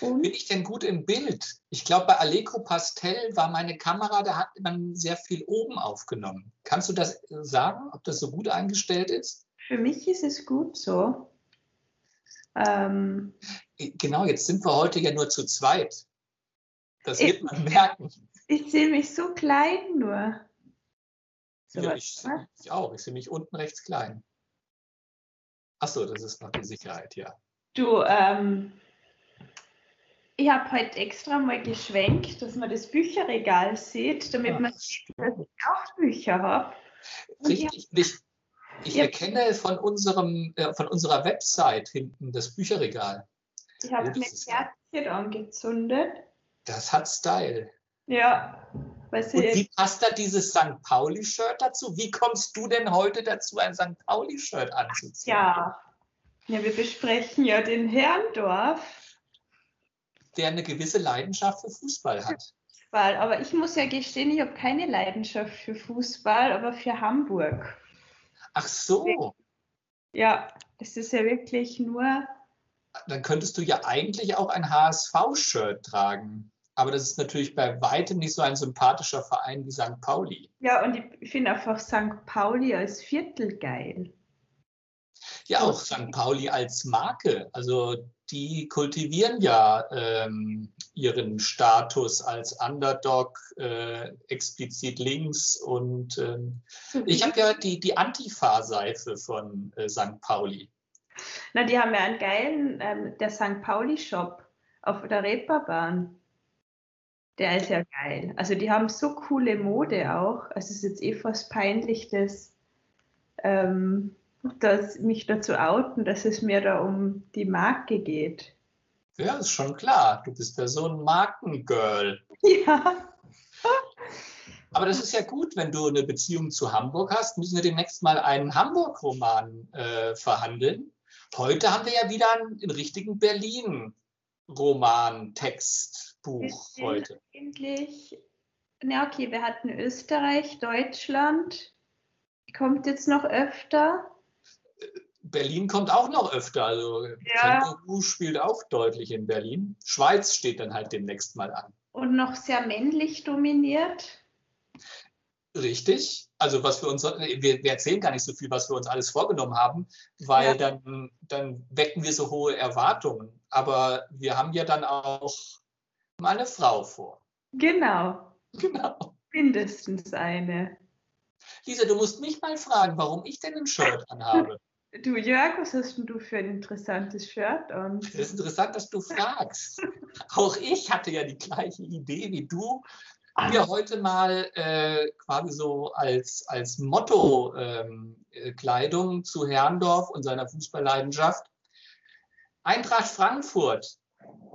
Und? Bin ich denn gut im Bild? Ich glaube, bei Allegro Pastel war meine Kamera, da hat man sehr viel oben aufgenommen. Kannst du das sagen, ob das so gut eingestellt ist? Für mich ist es gut so. Ähm, genau, jetzt sind wir heute ja nur zu zweit. Das wird man merken. Ich sehe mich so klein nur. So ja, ich, ich, auch. Ich sehe mich unten rechts klein. Achso, das ist noch die Sicherheit, ja. Du, ähm, ich habe heute extra mal geschwenkt, dass man das Bücherregal sieht, damit Ach, man sieht, dass ich auch Bücher habe. Richtig. Ich, ich ja. erkenne von, unserem, äh, von unserer Website hinten das Bücherregal. Ich habe mir Kerzchen angezündet. Das hat Style. Ja. Und wie passt da dieses St. Pauli-Shirt dazu? Wie kommst du denn heute dazu, ein St. Pauli-Shirt anzuziehen? Ja. ja, wir besprechen ja den Herrndorf. Der eine gewisse Leidenschaft für Fußball hat. Fußball, aber ich muss ja gestehen, ich habe keine Leidenschaft für Fußball, aber für Hamburg. Ach so. Ja, das ist ja wirklich nur. Dann könntest du ja eigentlich auch ein HSV-Shirt tragen. Aber das ist natürlich bei weitem nicht so ein sympathischer Verein wie St. Pauli. Ja, und ich finde einfach St. Pauli als Viertel geil. Ja, auch St. Pauli als Marke. Also die kultivieren ja ähm, ihren Status als Underdog, äh, explizit links. Und ähm, ich habe ja die, die Antifa-Seife von äh, St. Pauli. Na, die haben ja einen geilen, ähm, der St. Pauli-Shop auf der Reeperbahn. Der ist ja geil. Also die haben so coole Mode auch. Also es ist jetzt eh fast peinlich, dass, ähm, dass mich dazu outen, dass es mir da um die Marke geht. Ja, ist schon klar. Du bist ja so ein Markengirl. Ja. Aber das ist ja gut, wenn du eine Beziehung zu Hamburg hast, müssen wir demnächst mal einen Hamburg-Roman äh, verhandeln. Heute haben wir ja wieder einen, einen richtigen Berlin-Roman-Text Buch heute? Eigentlich, na okay, wir hatten Österreich, Deutschland. Kommt jetzt noch öfter? Berlin kommt auch noch öfter. Also ja. Känguru spielt auch deutlich in Berlin. Schweiz steht dann halt demnächst mal an. Und noch sehr männlich dominiert. Richtig. Also was wir uns, wir, wir, erzählen gar nicht so viel, was wir uns alles vorgenommen haben, weil ja. dann, dann wecken wir so hohe Erwartungen. Aber wir haben ja dann auch meine Frau vor. Genau. Genau. Mindestens eine. Lisa, du musst mich mal fragen, warum ich denn ein Shirt anhabe. Du Jörg, was hast denn du für ein interessantes Shirt an? Es ist interessant, dass du fragst. Auch ich hatte ja die gleiche Idee wie du, mir heute mal äh, quasi so als, als Motto-Kleidung ähm, zu Herrndorf und seiner Fußballleidenschaft. Eintracht Frankfurt.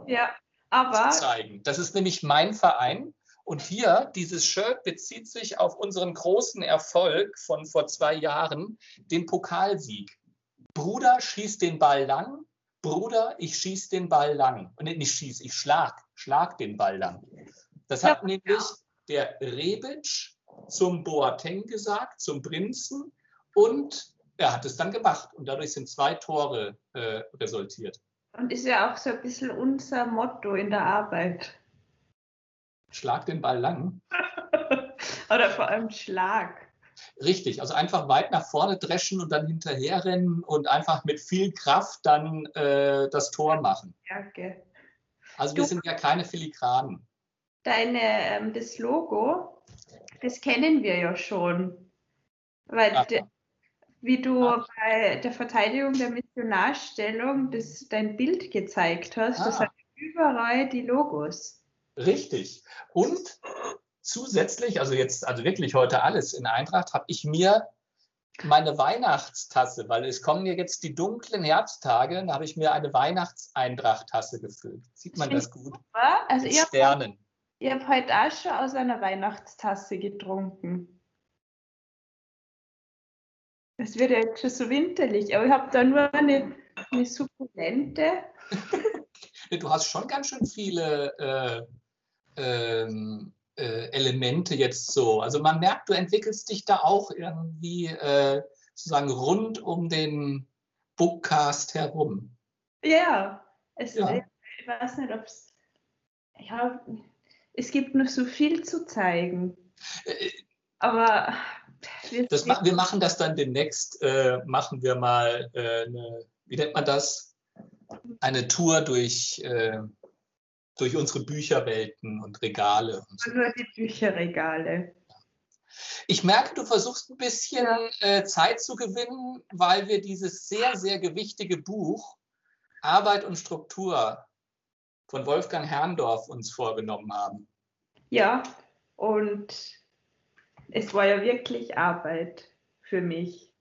Ja aber zeigen. Das ist nämlich mein Verein. Und hier, dieses Shirt bezieht sich auf unseren großen Erfolg von vor zwei Jahren, den Pokalsieg. Bruder schießt den Ball lang, Bruder, ich schieß den Ball lang. Und nicht schieß, ich schlag, schlag den Ball lang. Das hat ja. nämlich der Rebic zum Boateng gesagt, zum Prinzen. Und er hat es dann gemacht. Und dadurch sind zwei Tore äh, resultiert. Und ist ja auch so ein bisschen unser Motto in der Arbeit. Schlag den Ball lang. Oder vor allem Schlag. Richtig, also einfach weit nach vorne dreschen und dann hinterherrennen und einfach mit viel Kraft dann äh, das Tor machen. Danke. Also wir du, sind ja keine Filigranen. Deine, ähm, das Logo, das kennen wir ja schon. Weil de, wie du ah. bei der Verteidigung der Missionarstellung das, dein Bild gezeigt hast. Ah. Das hat überall die Logos. Richtig. Und zusätzlich, also jetzt, also wirklich heute alles in Eintracht, habe ich mir meine Weihnachtstasse, weil es kommen ja jetzt die dunklen Herbsttage, da habe ich mir eine Weihnachtseintracht-Tasse gefüllt. Sieht man das gut? Also Mit ihr Sternen. Habt, ihr habt heute auch schon aus einer Weihnachtstasse getrunken. Es wird ja jetzt schon so winterlich, aber ich habe da nur eine, eine Sukkulente. du hast schon ganz schön viele äh, ähm, äh, Elemente jetzt so. Also man merkt, du entwickelst dich da auch irgendwie äh, sozusagen rund um den Bookcast herum. Ja, es, ja. ich weiß nicht, ob es. Ja, es gibt noch so viel zu zeigen. Äh, Aber wir, das, wir machen das dann demnächst, äh, machen wir mal äh, eine, wie nennt man das? Eine Tour durch, äh, durch unsere Bücherwelten und Regale. Und so. Nur die Bücherregale. Ich merke, du versuchst ein bisschen äh, Zeit zu gewinnen, weil wir dieses sehr, sehr gewichtige Buch Arbeit und Struktur von Wolfgang Herrndorf uns vorgenommen haben. Ja, und es war ja wirklich Arbeit für mich.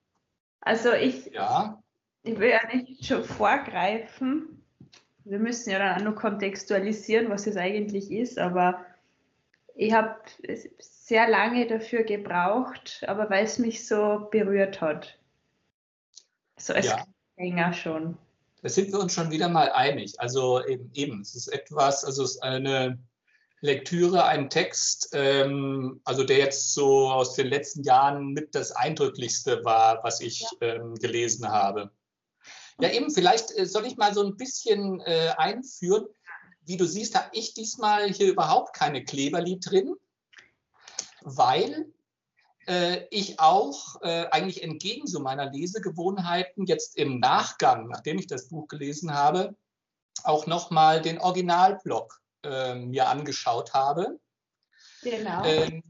Also ich, ja. ich will ja nicht schon vorgreifen. Wir müssen ja dann auch noch kontextualisieren, was es eigentlich ist, aber ich habe sehr lange dafür gebraucht, aber weil es mich so berührt hat. So als ja. länger schon. Da sind wir uns schon wieder mal einig. Also eben, eben es ist etwas, also es ist eine Lektüre, ein Text, ähm, also der jetzt so aus den letzten Jahren mit das Eindrücklichste war, was ich ja. ähm, gelesen habe. Ja, eben, vielleicht äh, soll ich mal so ein bisschen äh, einführen. Wie du siehst, habe ich diesmal hier überhaupt keine Kleberli drin, weil äh, ich auch äh, eigentlich entgegen so meiner Lesegewohnheiten jetzt im Nachgang, nachdem ich das Buch gelesen habe, auch nochmal den Originalblog äh, mir angeschaut habe. Genau. Ähm,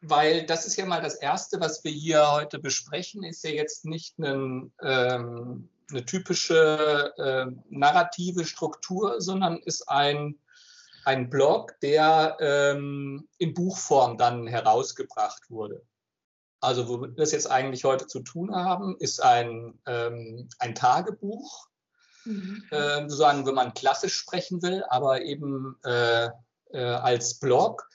weil das ist ja mal das Erste, was wir hier heute besprechen, ist ja jetzt nicht ein, ähm, eine typische äh, narrative Struktur, sondern ist ein, ein Blog, der ähm, in Buchform dann herausgebracht wurde. Also, wo wir das jetzt eigentlich heute zu tun haben, ist ein, ähm, ein Tagebuch mhm. äh, sozusagen, wenn man klassisch sprechen will, aber eben äh, äh, als Blog.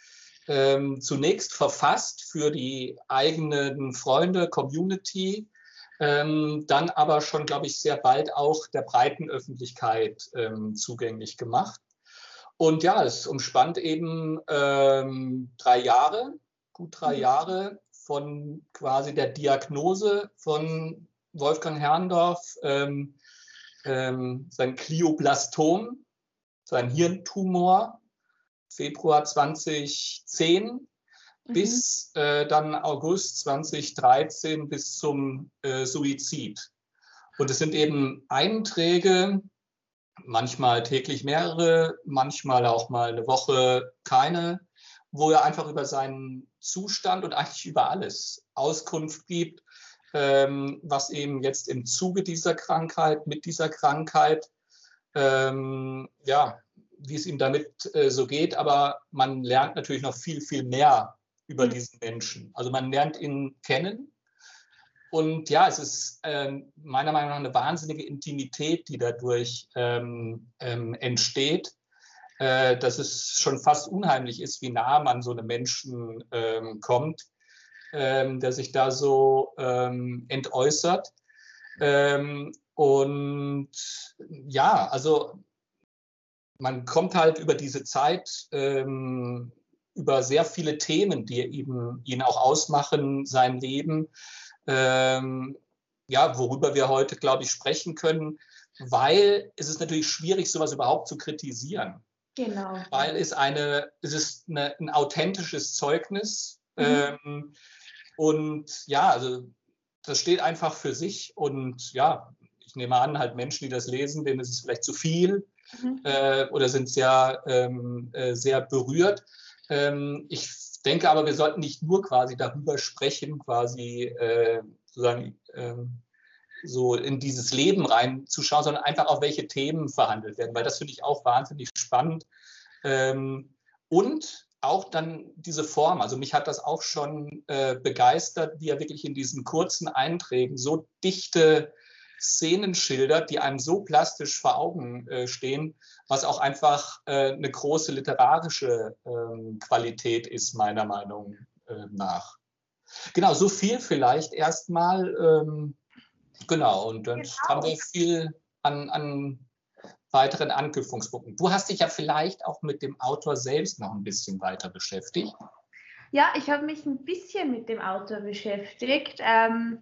Ähm, zunächst verfasst für die eigenen Freunde, Community, ähm, dann aber schon, glaube ich, sehr bald auch der breiten Öffentlichkeit ähm, zugänglich gemacht. Und ja, es umspannt eben ähm, drei Jahre, gut drei mhm. Jahre von quasi der Diagnose von Wolfgang Herrndorf, ähm, ähm, sein Glioblastom, sein Hirntumor, Februar 2010 mhm. bis äh, dann August 2013 bis zum äh, Suizid. Und es sind eben Einträge, manchmal täglich mehrere, manchmal auch mal eine Woche keine, wo er einfach über seinen Zustand und eigentlich über alles Auskunft gibt ähm, was eben jetzt im Zuge dieser Krankheit, mit dieser Krankheit, ähm, ja, wie es ihm damit äh, so geht. Aber man lernt natürlich noch viel, viel mehr über diesen Menschen. Also man lernt ihn kennen. Und ja, es ist äh, meiner Meinung nach eine wahnsinnige Intimität, die dadurch ähm, ähm entsteht, äh, dass es schon fast unheimlich ist, wie nah man so einem Menschen ähm, kommt ähm, der sich da so ähm, entäußert. Ähm, und ja, also man kommt halt über diese Zeit ähm, über sehr viele Themen, die eben ihn auch ausmachen, sein Leben, ähm, ja, worüber wir heute, glaube ich, sprechen können, weil es ist natürlich schwierig, sowas überhaupt zu kritisieren. Genau. Weil es eine, es ist eine, ein authentisches Zeugnis. Mhm. Ähm, und ja, also das steht einfach für sich. Und ja, ich nehme an, halt Menschen, die das lesen, denen ist es vielleicht zu viel mhm. äh, oder sind sehr, ähm, äh, sehr berührt. Ähm, ich denke aber, wir sollten nicht nur quasi darüber sprechen, quasi äh, sozusagen ähm, so in dieses Leben reinzuschauen, sondern einfach auch, welche Themen verhandelt werden, weil das finde ich auch wahnsinnig spannend. Ähm, und auch dann diese Form, also mich hat das auch schon äh, begeistert, wie er wirklich in diesen kurzen Einträgen so dichte Szenen schildert, die einem so plastisch vor Augen äh, stehen, was auch einfach äh, eine große literarische ähm, Qualität ist, meiner Meinung äh, nach. Genau, so viel vielleicht erstmal. Ähm, genau, und dann genau. haben wir viel an, an weiteren Anknüpfungspunkten. Du hast dich ja vielleicht auch mit dem Autor selbst noch ein bisschen weiter beschäftigt. Ja, ich habe mich ein bisschen mit dem Autor beschäftigt. Ähm,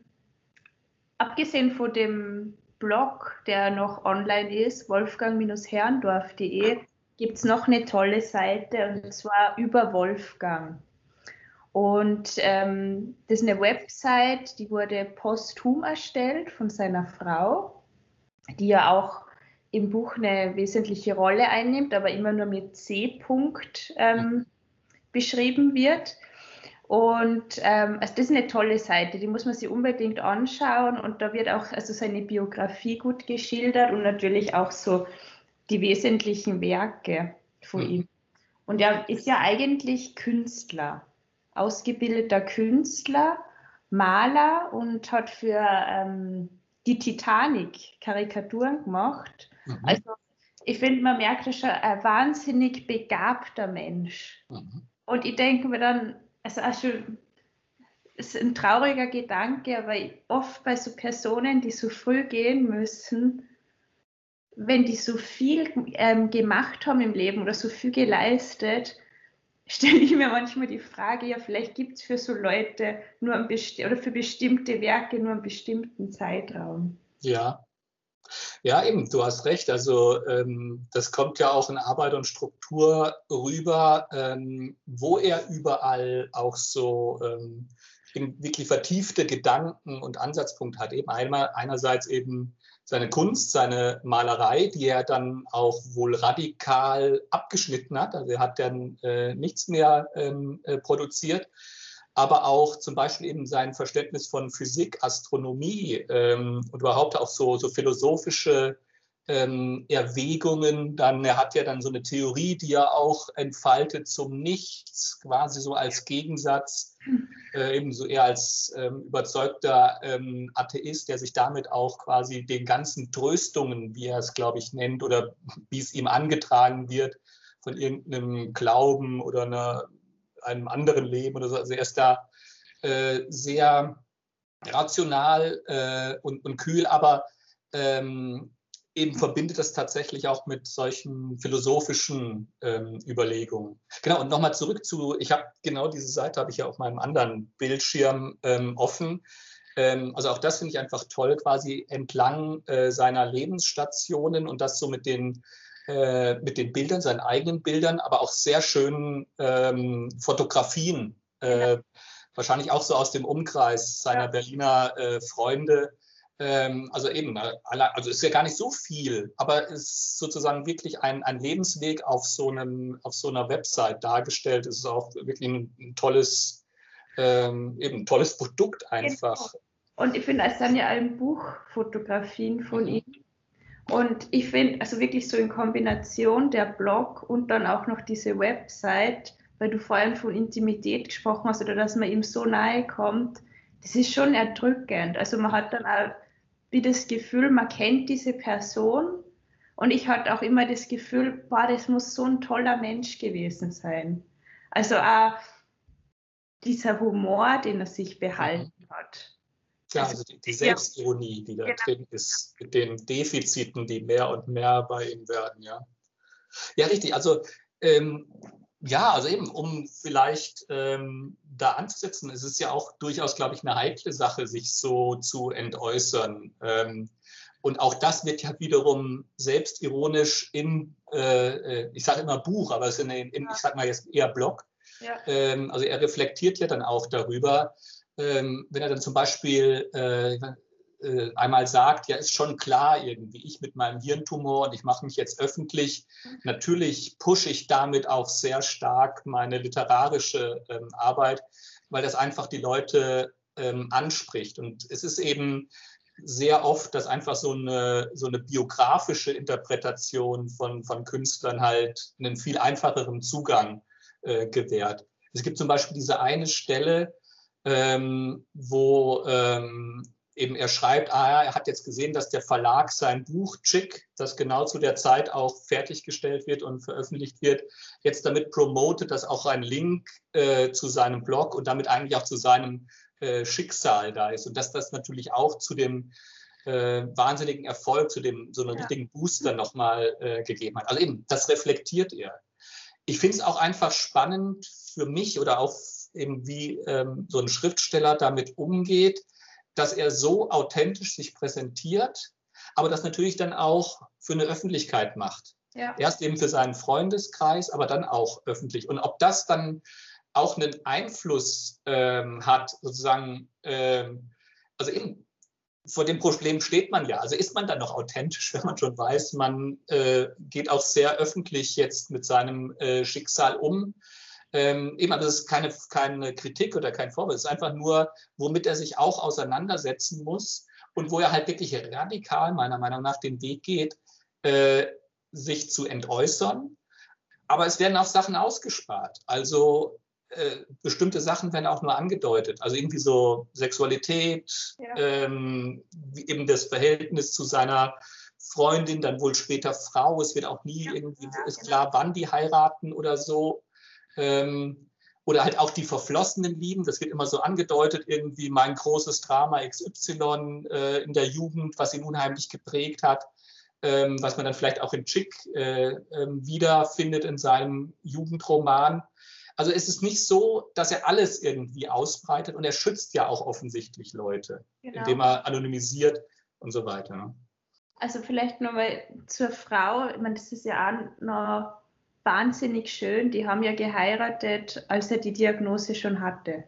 abgesehen von dem Blog, der noch online ist, wolfgang-herrndorf.de, gibt es noch eine tolle Seite und zwar über Wolfgang. Und ähm, das ist eine Website, die wurde posthum erstellt von seiner Frau, die ja auch im Buch eine wesentliche Rolle einnimmt, aber immer nur mit C-Punkt ähm, beschrieben wird. Und ähm, also das ist eine tolle Seite, die muss man sich unbedingt anschauen und da wird auch also seine Biografie gut geschildert und natürlich auch so die wesentlichen Werke von mhm. ihm. Und er ist ja eigentlich Künstler ausgebildeter Künstler, Maler und hat für ähm, die Titanic Karikaturen gemacht. Mhm. Also ich finde, man merkt, das schon ein wahnsinnig begabter Mensch. Mhm. Und ich denke mir dann, also auch schon, ist ein trauriger Gedanke, aber oft bei so Personen, die so früh gehen müssen, wenn die so viel ähm, gemacht haben im Leben oder so viel geleistet, stelle ich mir manchmal die Frage, ja, vielleicht gibt es für so Leute nur oder für bestimmte Werke nur einen bestimmten Zeitraum. Ja. Ja, eben, du hast recht. Also ähm, das kommt ja auch in Arbeit und Struktur rüber, ähm, wo er überall auch so ähm, wirklich vertiefte Gedanken und Ansatzpunkte hat. Eben einmal einerseits eben seine Kunst, seine Malerei, die er dann auch wohl radikal abgeschnitten hat. Also er hat dann äh, nichts mehr ähm, äh, produziert, aber auch zum Beispiel eben sein Verständnis von Physik, Astronomie ähm, und überhaupt auch so, so philosophische ähm, Erwägungen. Dann, er hat ja dann so eine Theorie, die er auch entfaltet zum Nichts, quasi so als Gegensatz, äh, ebenso eher als ähm, überzeugter ähm, Atheist, der sich damit auch quasi den ganzen Tröstungen, wie er es, glaube ich, nennt, oder wie es ihm angetragen wird, von irgendeinem Glauben oder einer, einem anderen Leben oder so. Also er ist da äh, sehr rational äh, und, und kühl, aber ähm, eben verbindet das tatsächlich auch mit solchen philosophischen ähm, Überlegungen. Genau, und nochmal zurück zu, ich habe genau diese Seite, habe ich ja auf meinem anderen Bildschirm ähm, offen. Ähm, also auch das finde ich einfach toll, quasi entlang äh, seiner Lebensstationen und das so mit den, äh, mit den Bildern, seinen eigenen Bildern, aber auch sehr schönen ähm, Fotografien. Äh, ja. Wahrscheinlich auch so aus dem Umkreis seiner ja. Berliner äh, Freunde ähm, also eben, äh, also ist ja gar nicht so viel, aber es ist sozusagen wirklich ein, ein Lebensweg auf so, einem, auf so einer Website dargestellt. Es ist auch wirklich ein, ein tolles, ähm, eben ein tolles Produkt einfach. Genau. Und ich finde, es dann ja ein Buch Fotografien von mhm. ihm. Und ich finde, also wirklich so in Kombination der Blog und dann auch noch diese Website, weil du vorhin von Intimität gesprochen hast oder dass man ihm so nahe kommt, das ist schon erdrückend. Also man hat dann auch wie das Gefühl, man kennt diese Person. Und ich hatte auch immer das Gefühl, boah, das muss so ein toller Mensch gewesen sein. Also auch dieser Humor, den er sich behalten mhm. hat. Ja, also, die, die Selbstironie, die da genau. drin ist, mit den Defiziten, die mehr und mehr bei ihm werden, ja. Ja, richtig. Also ähm, ja, also eben, um vielleicht ähm, da anzusetzen, es ist ja auch durchaus, glaube ich, eine heikle Sache, sich so zu entäußern. Ähm, und auch das wird ja wiederum selbstironisch im, äh, äh ich sage immer Buch, aber es ist in, in, ich sage mal jetzt eher Blog. Ja. Ähm, also er reflektiert ja dann auch darüber, ähm, wenn er dann zum Beispiel, äh, äh, einmal sagt, ja, ist schon klar irgendwie, ich mit meinem Hirntumor und ich mache mich jetzt öffentlich. Natürlich pushe ich damit auch sehr stark meine literarische ähm, Arbeit, weil das einfach die Leute ähm, anspricht. Und es ist eben sehr oft, dass einfach so eine, so eine biografische Interpretation von, von Künstlern halt einen viel einfacheren Zugang äh, gewährt. Es gibt zum Beispiel diese eine Stelle, ähm, wo ähm, eben er schreibt, ah er hat jetzt gesehen, dass der Verlag sein Buch Chick, das genau zu der Zeit auch fertiggestellt wird und veröffentlicht wird, jetzt damit promotet, dass auch ein Link äh, zu seinem Blog und damit eigentlich auch zu seinem äh, Schicksal da ist und dass das natürlich auch zu dem äh, wahnsinnigen Erfolg, zu dem so einen ja. richtigen Booster nochmal äh, gegeben hat. Also eben, das reflektiert er. Ich finde es auch einfach spannend für mich oder auch eben wie ähm, so ein Schriftsteller damit umgeht, dass er so authentisch sich präsentiert, aber das natürlich dann auch für eine Öffentlichkeit macht. Ja. Erst eben für seinen Freundeskreis, aber dann auch öffentlich. Und ob das dann auch einen Einfluss ähm, hat, sozusagen, ähm, also eben vor dem Problem steht man ja. Also ist man dann noch authentisch, wenn man schon weiß, man äh, geht auch sehr öffentlich jetzt mit seinem äh, Schicksal um. Ähm, eben, aber das ist keine, keine Kritik oder kein Vorwurf, es ist einfach nur, womit er sich auch auseinandersetzen muss und wo er halt wirklich radikal, meiner Meinung nach, den Weg geht, äh, sich zu entäußern. Aber es werden auch Sachen ausgespart. Also äh, bestimmte Sachen werden auch nur angedeutet. Also irgendwie so Sexualität, ja. ähm, eben das Verhältnis zu seiner Freundin, dann wohl später Frau. Es wird auch nie irgendwie ist genau. klar, wann die heiraten oder so. Ähm, oder halt auch die verflossenen Lieben, das wird immer so angedeutet, irgendwie mein großes Drama XY äh, in der Jugend, was ihn unheimlich geprägt hat, ähm, was man dann vielleicht auch in Chick äh, äh, wiederfindet in seinem Jugendroman. Also es ist nicht so, dass er alles irgendwie ausbreitet und er schützt ja auch offensichtlich Leute, genau. indem er anonymisiert und so weiter. Ne? Also vielleicht nochmal zur Frau, ich meine, das ist ja auch noch wahnsinnig schön. Die haben ja geheiratet, als er die Diagnose schon hatte.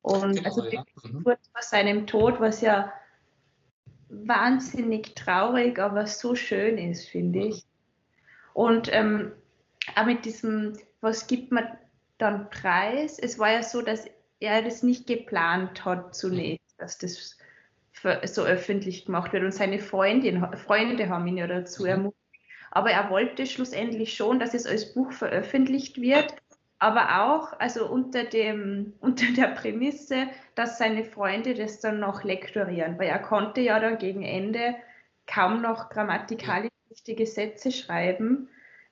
Und genau, also ja. mhm. kurz vor seinem Tod, was ja wahnsinnig traurig, aber so schön ist, finde mhm. ich. Und ähm, auch mit diesem, was gibt man dann preis? Es war ja so, dass er das nicht geplant hat zunächst, mhm. dass das so öffentlich gemacht wird. Und seine Freundin, Freunde haben ihn ja dazu ermutigt aber er wollte schlussendlich schon, dass es als Buch veröffentlicht wird, aber auch also unter, dem, unter der Prämisse, dass seine Freunde das dann noch lektorieren, weil er konnte ja dann gegen Ende kaum noch grammatikalisch richtige Sätze schreiben.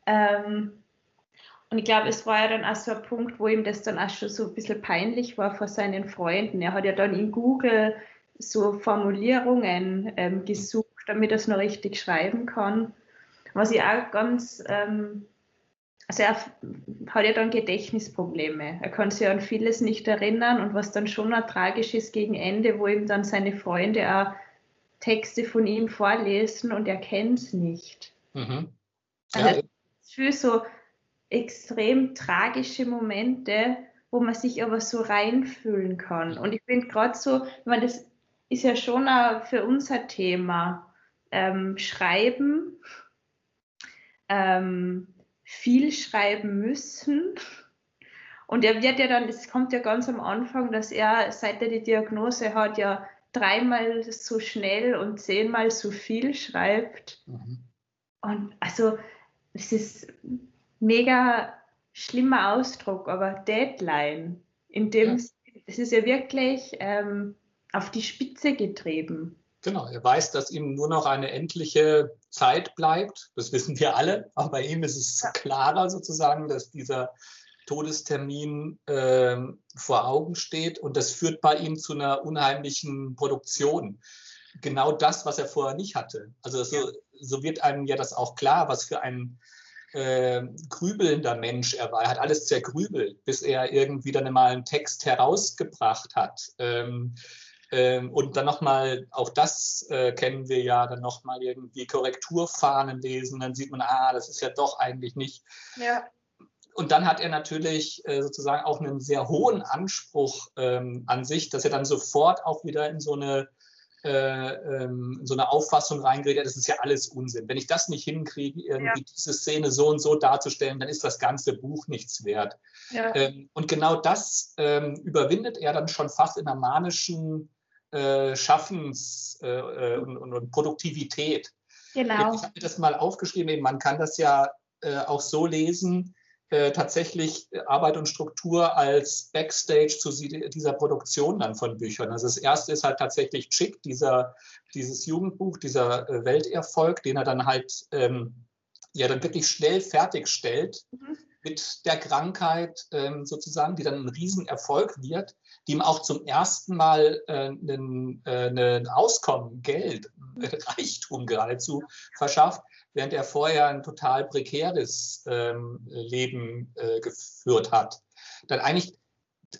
Ähm, und ich glaube, es war ja dann auch so ein Punkt, wo ihm das dann auch schon so ein bisschen peinlich war vor seinen Freunden. Er hat ja dann in Google so Formulierungen ähm, gesucht, damit er es noch richtig schreiben kann. Was ich auch ganz, ähm, also er hat ja dann Gedächtnisprobleme. Er kann sich an vieles nicht erinnern und was dann schon auch tragisch ist gegen Ende, wo ihm dann seine Freunde auch Texte von ihm vorlesen und er kennt es nicht. Mhm. Ja. Also für so extrem tragische Momente, wo man sich aber so reinfühlen kann. Und ich finde gerade so, ich meine, das ist ja schon auch für unser Thema. Ähm, Schreiben ähm, viel schreiben müssen. Und er wird ja dann, es kommt ja ganz am Anfang, dass er, seit er die Diagnose hat, ja dreimal so schnell und zehnmal so viel schreibt. Mhm. Und also, es ist mega schlimmer Ausdruck, aber Deadline, in dem ja. es ist ja wirklich ähm, auf die Spitze getrieben. Genau, er weiß, dass ihm nur noch eine endliche Zeit bleibt. Das wissen wir alle, aber bei ihm ist es klarer sozusagen, dass dieser Todestermin äh, vor Augen steht und das führt bei ihm zu einer unheimlichen Produktion. Genau das, was er vorher nicht hatte. Also so, so wird einem ja das auch klar, was für ein äh, grübelnder Mensch er war. Er hat alles zergrübelt, bis er irgendwie dann mal einen Text herausgebracht hat. Ähm, ähm, und dann nochmal, auch das äh, kennen wir ja, dann nochmal irgendwie Korrekturfahnen lesen, dann sieht man, ah, das ist ja doch eigentlich nicht. Ja. Und dann hat er natürlich äh, sozusagen auch einen sehr hohen Anspruch ähm, an sich, dass er dann sofort auch wieder in so eine, äh, ähm, so eine Auffassung reingerät, das ist ja alles Unsinn. Wenn ich das nicht hinkriege, irgendwie ja. diese Szene so und so darzustellen, dann ist das ganze Buch nichts wert. Ja. Ähm, und genau das ähm, überwindet er dann schon fast in einer manischen äh, Schaffens äh, äh, und, und, Produktivität. Genau. Ich habe mir das mal aufgeschrieben, man kann das ja äh, auch so lesen, tatsächlich Arbeit und Struktur als Backstage zu dieser Produktion dann von Büchern. Also das erste ist halt tatsächlich Chick, dieser, dieses Jugendbuch, dieser Welterfolg, den er dann halt ähm, ja dann wirklich schnell fertigstellt. Mhm mit der Krankheit ähm, sozusagen, die dann ein Riesenerfolg wird, die ihm auch zum ersten Mal äh, ein äh, Auskommen, Geld, äh, Reichtum geradezu verschafft, während er vorher ein total prekäres ähm, Leben äh, geführt hat. Dann eigentlich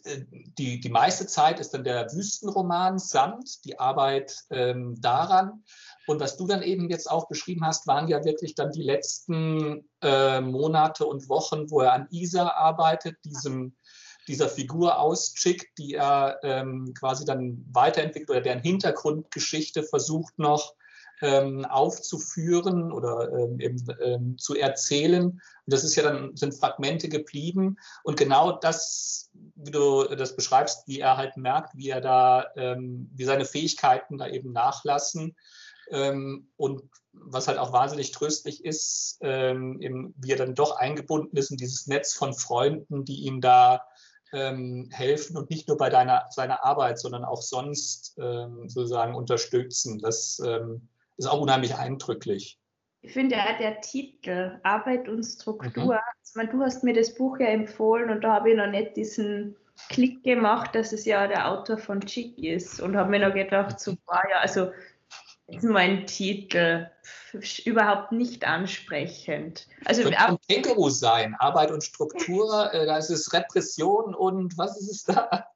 äh, die, die meiste Zeit ist dann der Wüstenroman Sand, die Arbeit ähm, daran. Und was du dann eben jetzt auch beschrieben hast, waren ja wirklich dann die letzten äh, Monate und Wochen, wo er an Isa arbeitet, diesem, dieser Figur auschickt, die er ähm, quasi dann weiterentwickelt oder deren Hintergrundgeschichte versucht noch ähm, aufzuführen oder ähm, eben, ähm, zu erzählen. Und das ist ja dann, sind Fragmente geblieben. Und genau das, wie du das beschreibst, wie er halt merkt, wie er da, ähm, wie seine Fähigkeiten da eben nachlassen. Ähm, und was halt auch wahnsinnig tröstlich ist, ähm, eben, wie er dann doch eingebunden ist in dieses Netz von Freunden, die ihm da helfen und nicht nur bei deiner, seiner Arbeit, sondern auch sonst sozusagen unterstützen. Das ist auch unheimlich eindrücklich. Ich finde ja der Titel Arbeit und Struktur. Mhm. Also, du hast mir das Buch ja empfohlen und da habe ich noch nicht diesen Klick gemacht, dass es ja der Autor von Chick ist und habe mir noch gedacht, so, ah ja, also ist mein Titel überhaupt nicht ansprechend. Also Könnte ein Känguru sein, Arbeit und Struktur, äh, da ist es Repression und was ist es da?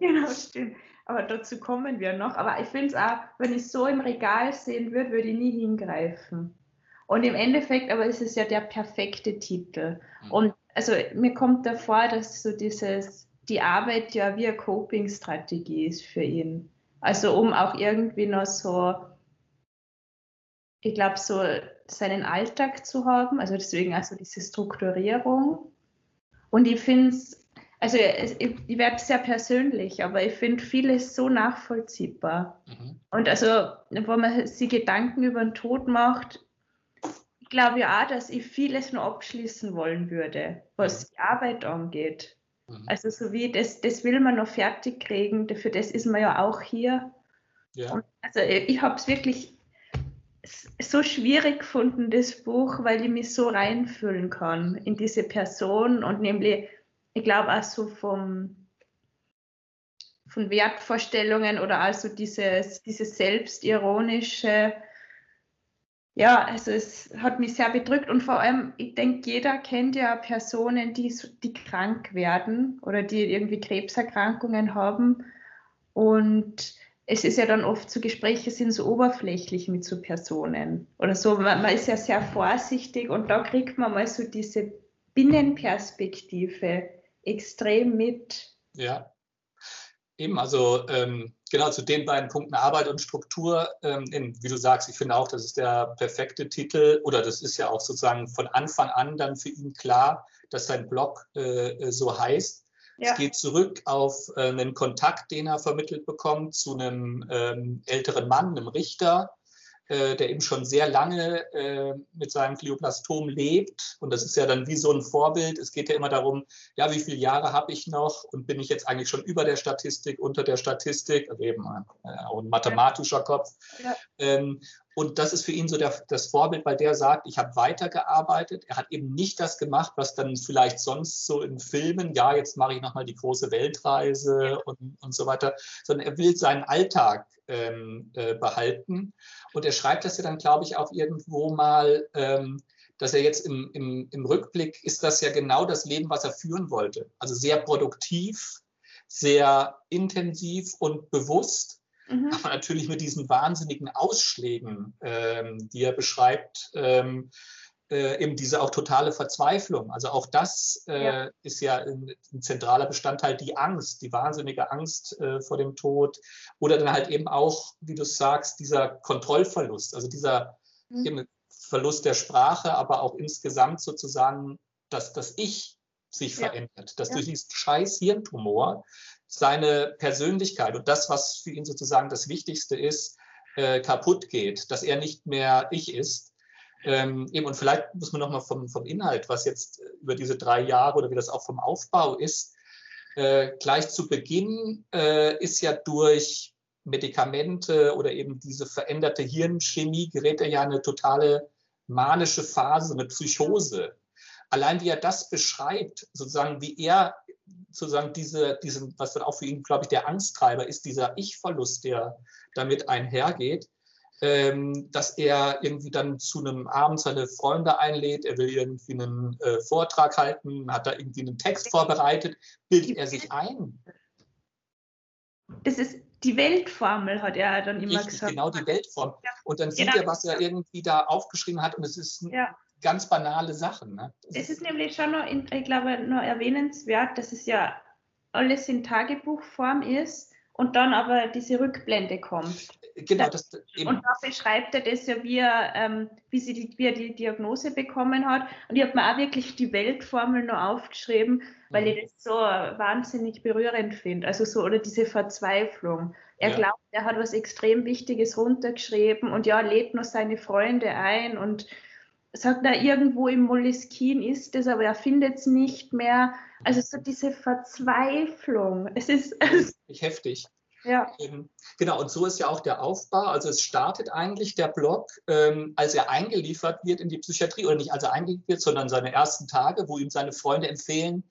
Genau, stimmt aber dazu kommen wir noch. Aber ich finde es auch, wenn ich so im Regal sehen würde, würde ich nie hingreifen. Und im Endeffekt aber ist es ja der perfekte Titel. Mhm. Und also mir kommt davor, dass so dieses, die Arbeit ja wie eine Coping-Strategie ist für ihn. Also um auch irgendwie noch so, ich glaube, so seinen Alltag zu haben, also deswegen also diese Strukturierung. Und ich finde es also ich, ich werde sehr persönlich, aber ich finde vieles so nachvollziehbar. Mhm. Und also, wenn man sich Gedanken über den Tod macht, ich glaube ja auch, dass ich vieles noch abschließen wollen würde, was mhm. die Arbeit angeht. Mhm. Also so wie das, das will man noch fertig kriegen, für das ist man ja auch hier. Ja. Also ich habe es wirklich so schwierig gefunden, das Buch, weil ich mich so reinfühlen kann in diese Person und nämlich ich glaube auch so vom, von Wertvorstellungen oder also dieses, dieses selbstironische, ja, also es hat mich sehr bedrückt und vor allem, ich denke, jeder kennt ja Personen, die, die krank werden oder die irgendwie Krebserkrankungen haben. Und es ist ja dann oft so, Gespräche sind so oberflächlich mit so Personen oder so, man, man ist ja sehr vorsichtig und da kriegt man mal so diese Binnenperspektive extrem mit. Ja, eben, also ähm, genau zu den beiden Punkten Arbeit und Struktur, ähm, in, wie du sagst, ich finde auch, das ist der perfekte Titel oder das ist ja auch sozusagen von Anfang an dann für ihn klar, dass sein Blog äh, so heißt. Ja. Es geht zurück auf äh, einen Kontakt, den er vermittelt bekommt zu einem ähm, älteren Mann, einem Richter, äh, der eben schon sehr lange äh, mit seinem Glioblastom lebt. Und das ist ja dann wie so ein Vorbild. Es geht ja immer darum, ja, wie viele Jahre habe ich noch und bin ich jetzt eigentlich schon über der Statistik, unter der Statistik, also eben äh, auch ein mathematischer Kopf. Ja. Ähm, und das ist für ihn so der, das Vorbild, weil der sagt, ich habe weitergearbeitet. Er hat eben nicht das gemacht, was dann vielleicht sonst so in Filmen, ja, jetzt mache ich nochmal die große Weltreise und, und so weiter, sondern er will seinen Alltag ähm, äh, behalten. Und er schreibt das ja dann, glaube ich, auch irgendwo mal, ähm, dass er jetzt im, im, im Rückblick ist das ja genau das Leben, was er führen wollte. Also sehr produktiv, sehr intensiv und bewusst Mhm. Aber natürlich mit diesen wahnsinnigen Ausschlägen, ähm, die er beschreibt, ähm, äh, eben diese auch totale Verzweiflung. Also auch das äh, ja. ist ja ein, ein, zentraler Bestandteil, die Angst, die wahnsinnige Angst äh, vor dem Tod. Oder dann halt eben auch, wie du sagst, dieser Kontrollverlust, also dieser mhm. Verlust der Sprache, aber auch insgesamt sozusagen, dass das Ich sich ja. verändert, dass ja. durch diesen scheiß Hirntumor seine Persönlichkeit und das, was für ihn sozusagen das Wichtigste ist, äh, kaputt geht, dass er nicht mehr ich ist. Ähm, eben, und vielleicht muss man nochmal vom, vom Inhalt, was jetzt über diese drei Jahre oder wie das auch vom Aufbau ist, äh, gleich zu Beginn äh, ist ja durch Medikamente oder eben diese veränderte Hirnchemie gerät er ja eine totale manische Phase, eine Psychose. Allein wie er das beschreibt, sozusagen wie er sozusagen diese, diesen, was dann auch für ihn, glaube ich, der Angsttreiber ist, dieser Ich-Verlust, der damit einhergeht, ähm, dass er irgendwie dann zu einem Abend seine Freunde einlädt, er will irgendwie einen äh, Vortrag halten, hat da irgendwie einen Text vorbereitet, bildet er sich ein. Das ist die Weltformel hat er dann immer Richtig, gesagt. Genau, die Weltformel. Ja. Und dann sieht Genau. er, was er irgendwie da aufgeschrieben hat und es ist Ja. Ganz banale Sachen. Ne? Es ist nämlich schon noch, in, ich glaube, noch erwähnenswert, dass es ja alles in Tagebuchform ist und dann aber diese Rückblende kommt. Genau, das eben. Und da beschreibt er das ja, wie er, ähm, wie, sie die, wie er die Diagnose bekommen hat. Und ich habe mir auch wirklich die Weltformel noch aufgeschrieben, weil Mhm. ich das so wahnsinnig berührend finde. Also so, oder diese Verzweiflung. Er Ja. glaubt, er hat was extrem Wichtiges runtergeschrieben und ja, lädt noch seine Freunde ein und sagt, na, irgendwo im Moleskine ist es, aber er findet es nicht mehr. Also so diese Verzweiflung. Es ist, Nicht heftig. ja, Ähm, Genau, und so ist ja auch der Aufbau. Also es startet eigentlich der Blog, ähm, als er eingeliefert wird in die Psychiatrie, oder nicht als er eingeliefert wird, sondern seine ersten Tage, wo ihm seine Freunde empfehlen,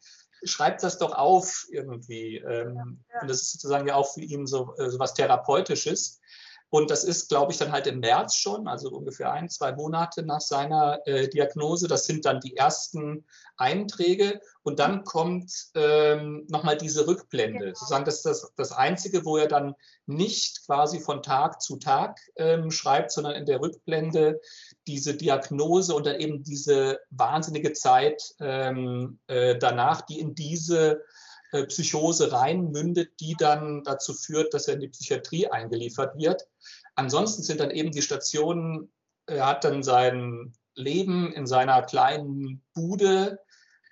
schreib das doch auf irgendwie. Ähm, Ja. Und das ist sozusagen ja auch für ihn so, äh, so was Therapeutisches. Und das ist, glaube ich, dann halt im März schon, also ungefähr ein, zwei Monate nach seiner äh, Diagnose. Das sind dann die ersten Einträge. Und dann kommt ähm, nochmal diese Rückblende. Genau. Sozusagen das ist das, das Einzige, wo er dann nicht quasi von Tag zu Tag ähm, schreibt, sondern in der Rückblende diese Diagnose und dann eben diese wahnsinnige Zeit ähm, äh, danach, die in diese Psychose reinmündet, die dann dazu führt, dass er in die Psychiatrie eingeliefert wird. Ansonsten sind dann eben die Stationen, er hat dann sein Leben in seiner kleinen Bude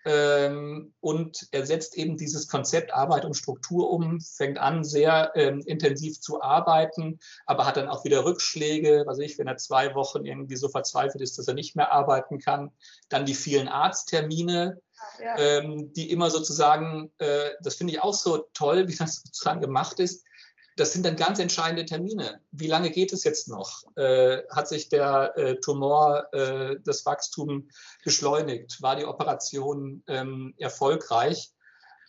ähm, und er setzt eben dieses Konzept Arbeit und Struktur um, fängt an, sehr ähm, intensiv zu arbeiten, aber hat dann auch wieder Rückschläge, was ich, wenn er zwei Wochen irgendwie so verzweifelt ist, dass er nicht mehr arbeiten kann. Dann die vielen Arzttermine, ähm, die immer sozusagen, äh, das finde ich auch so toll, wie das sozusagen gemacht ist. Das sind dann ganz entscheidende Termine. Wie lange geht es jetzt noch? Äh, hat sich der äh, Tumor, äh, das Wachstum beschleunigt? War die Operation ähm, erfolgreich?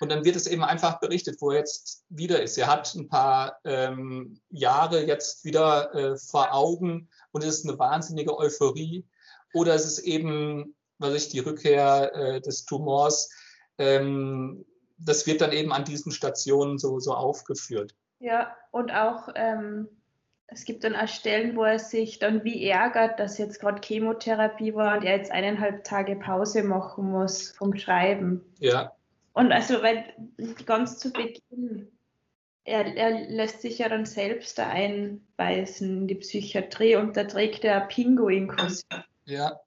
Und dann wird es eben einfach berichtet, wo er jetzt wieder ist. Er hat ein paar ähm, Jahre jetzt wieder äh, vor Augen und es ist eine wahnsinnige Euphorie. Oder es ist eben, was ich, die Rückkehr äh, des Tumors. Ähm, das wird dann eben an diesen Stationen so, so aufgeführt. Ja, und auch, ähm, es gibt dann auch Stellen, wo er sich dann wie ärgert, dass jetzt gerade Chemotherapie war und er jetzt eineinhalb Tage Pause machen muss vom Schreiben. Ja, Und also, weil ganz zu Beginn, er, er lässt sich ja dann selbst da einweisen in die Psychiatrie und da trägt er Pinguinkostüm. ja,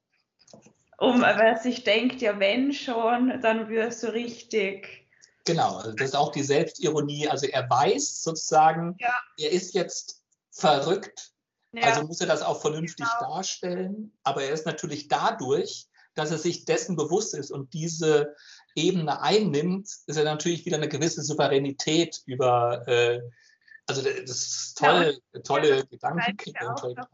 Um, weil er sich denkt, ja, wenn schon, dann wird es so richtig. genau. Also Das ist auch die Selbstironie. Also er weiß sozusagen, Ja. er ist jetzt verrückt, Ja, also muss er das auch vernünftig Genau. darstellen. Aber er ist natürlich dadurch, dass er sich dessen bewusst ist und diese Ebene einnimmt, ist er natürlich wieder eine gewisse Souveränität über, äh, also das ist toll, tolle ja, auch noch.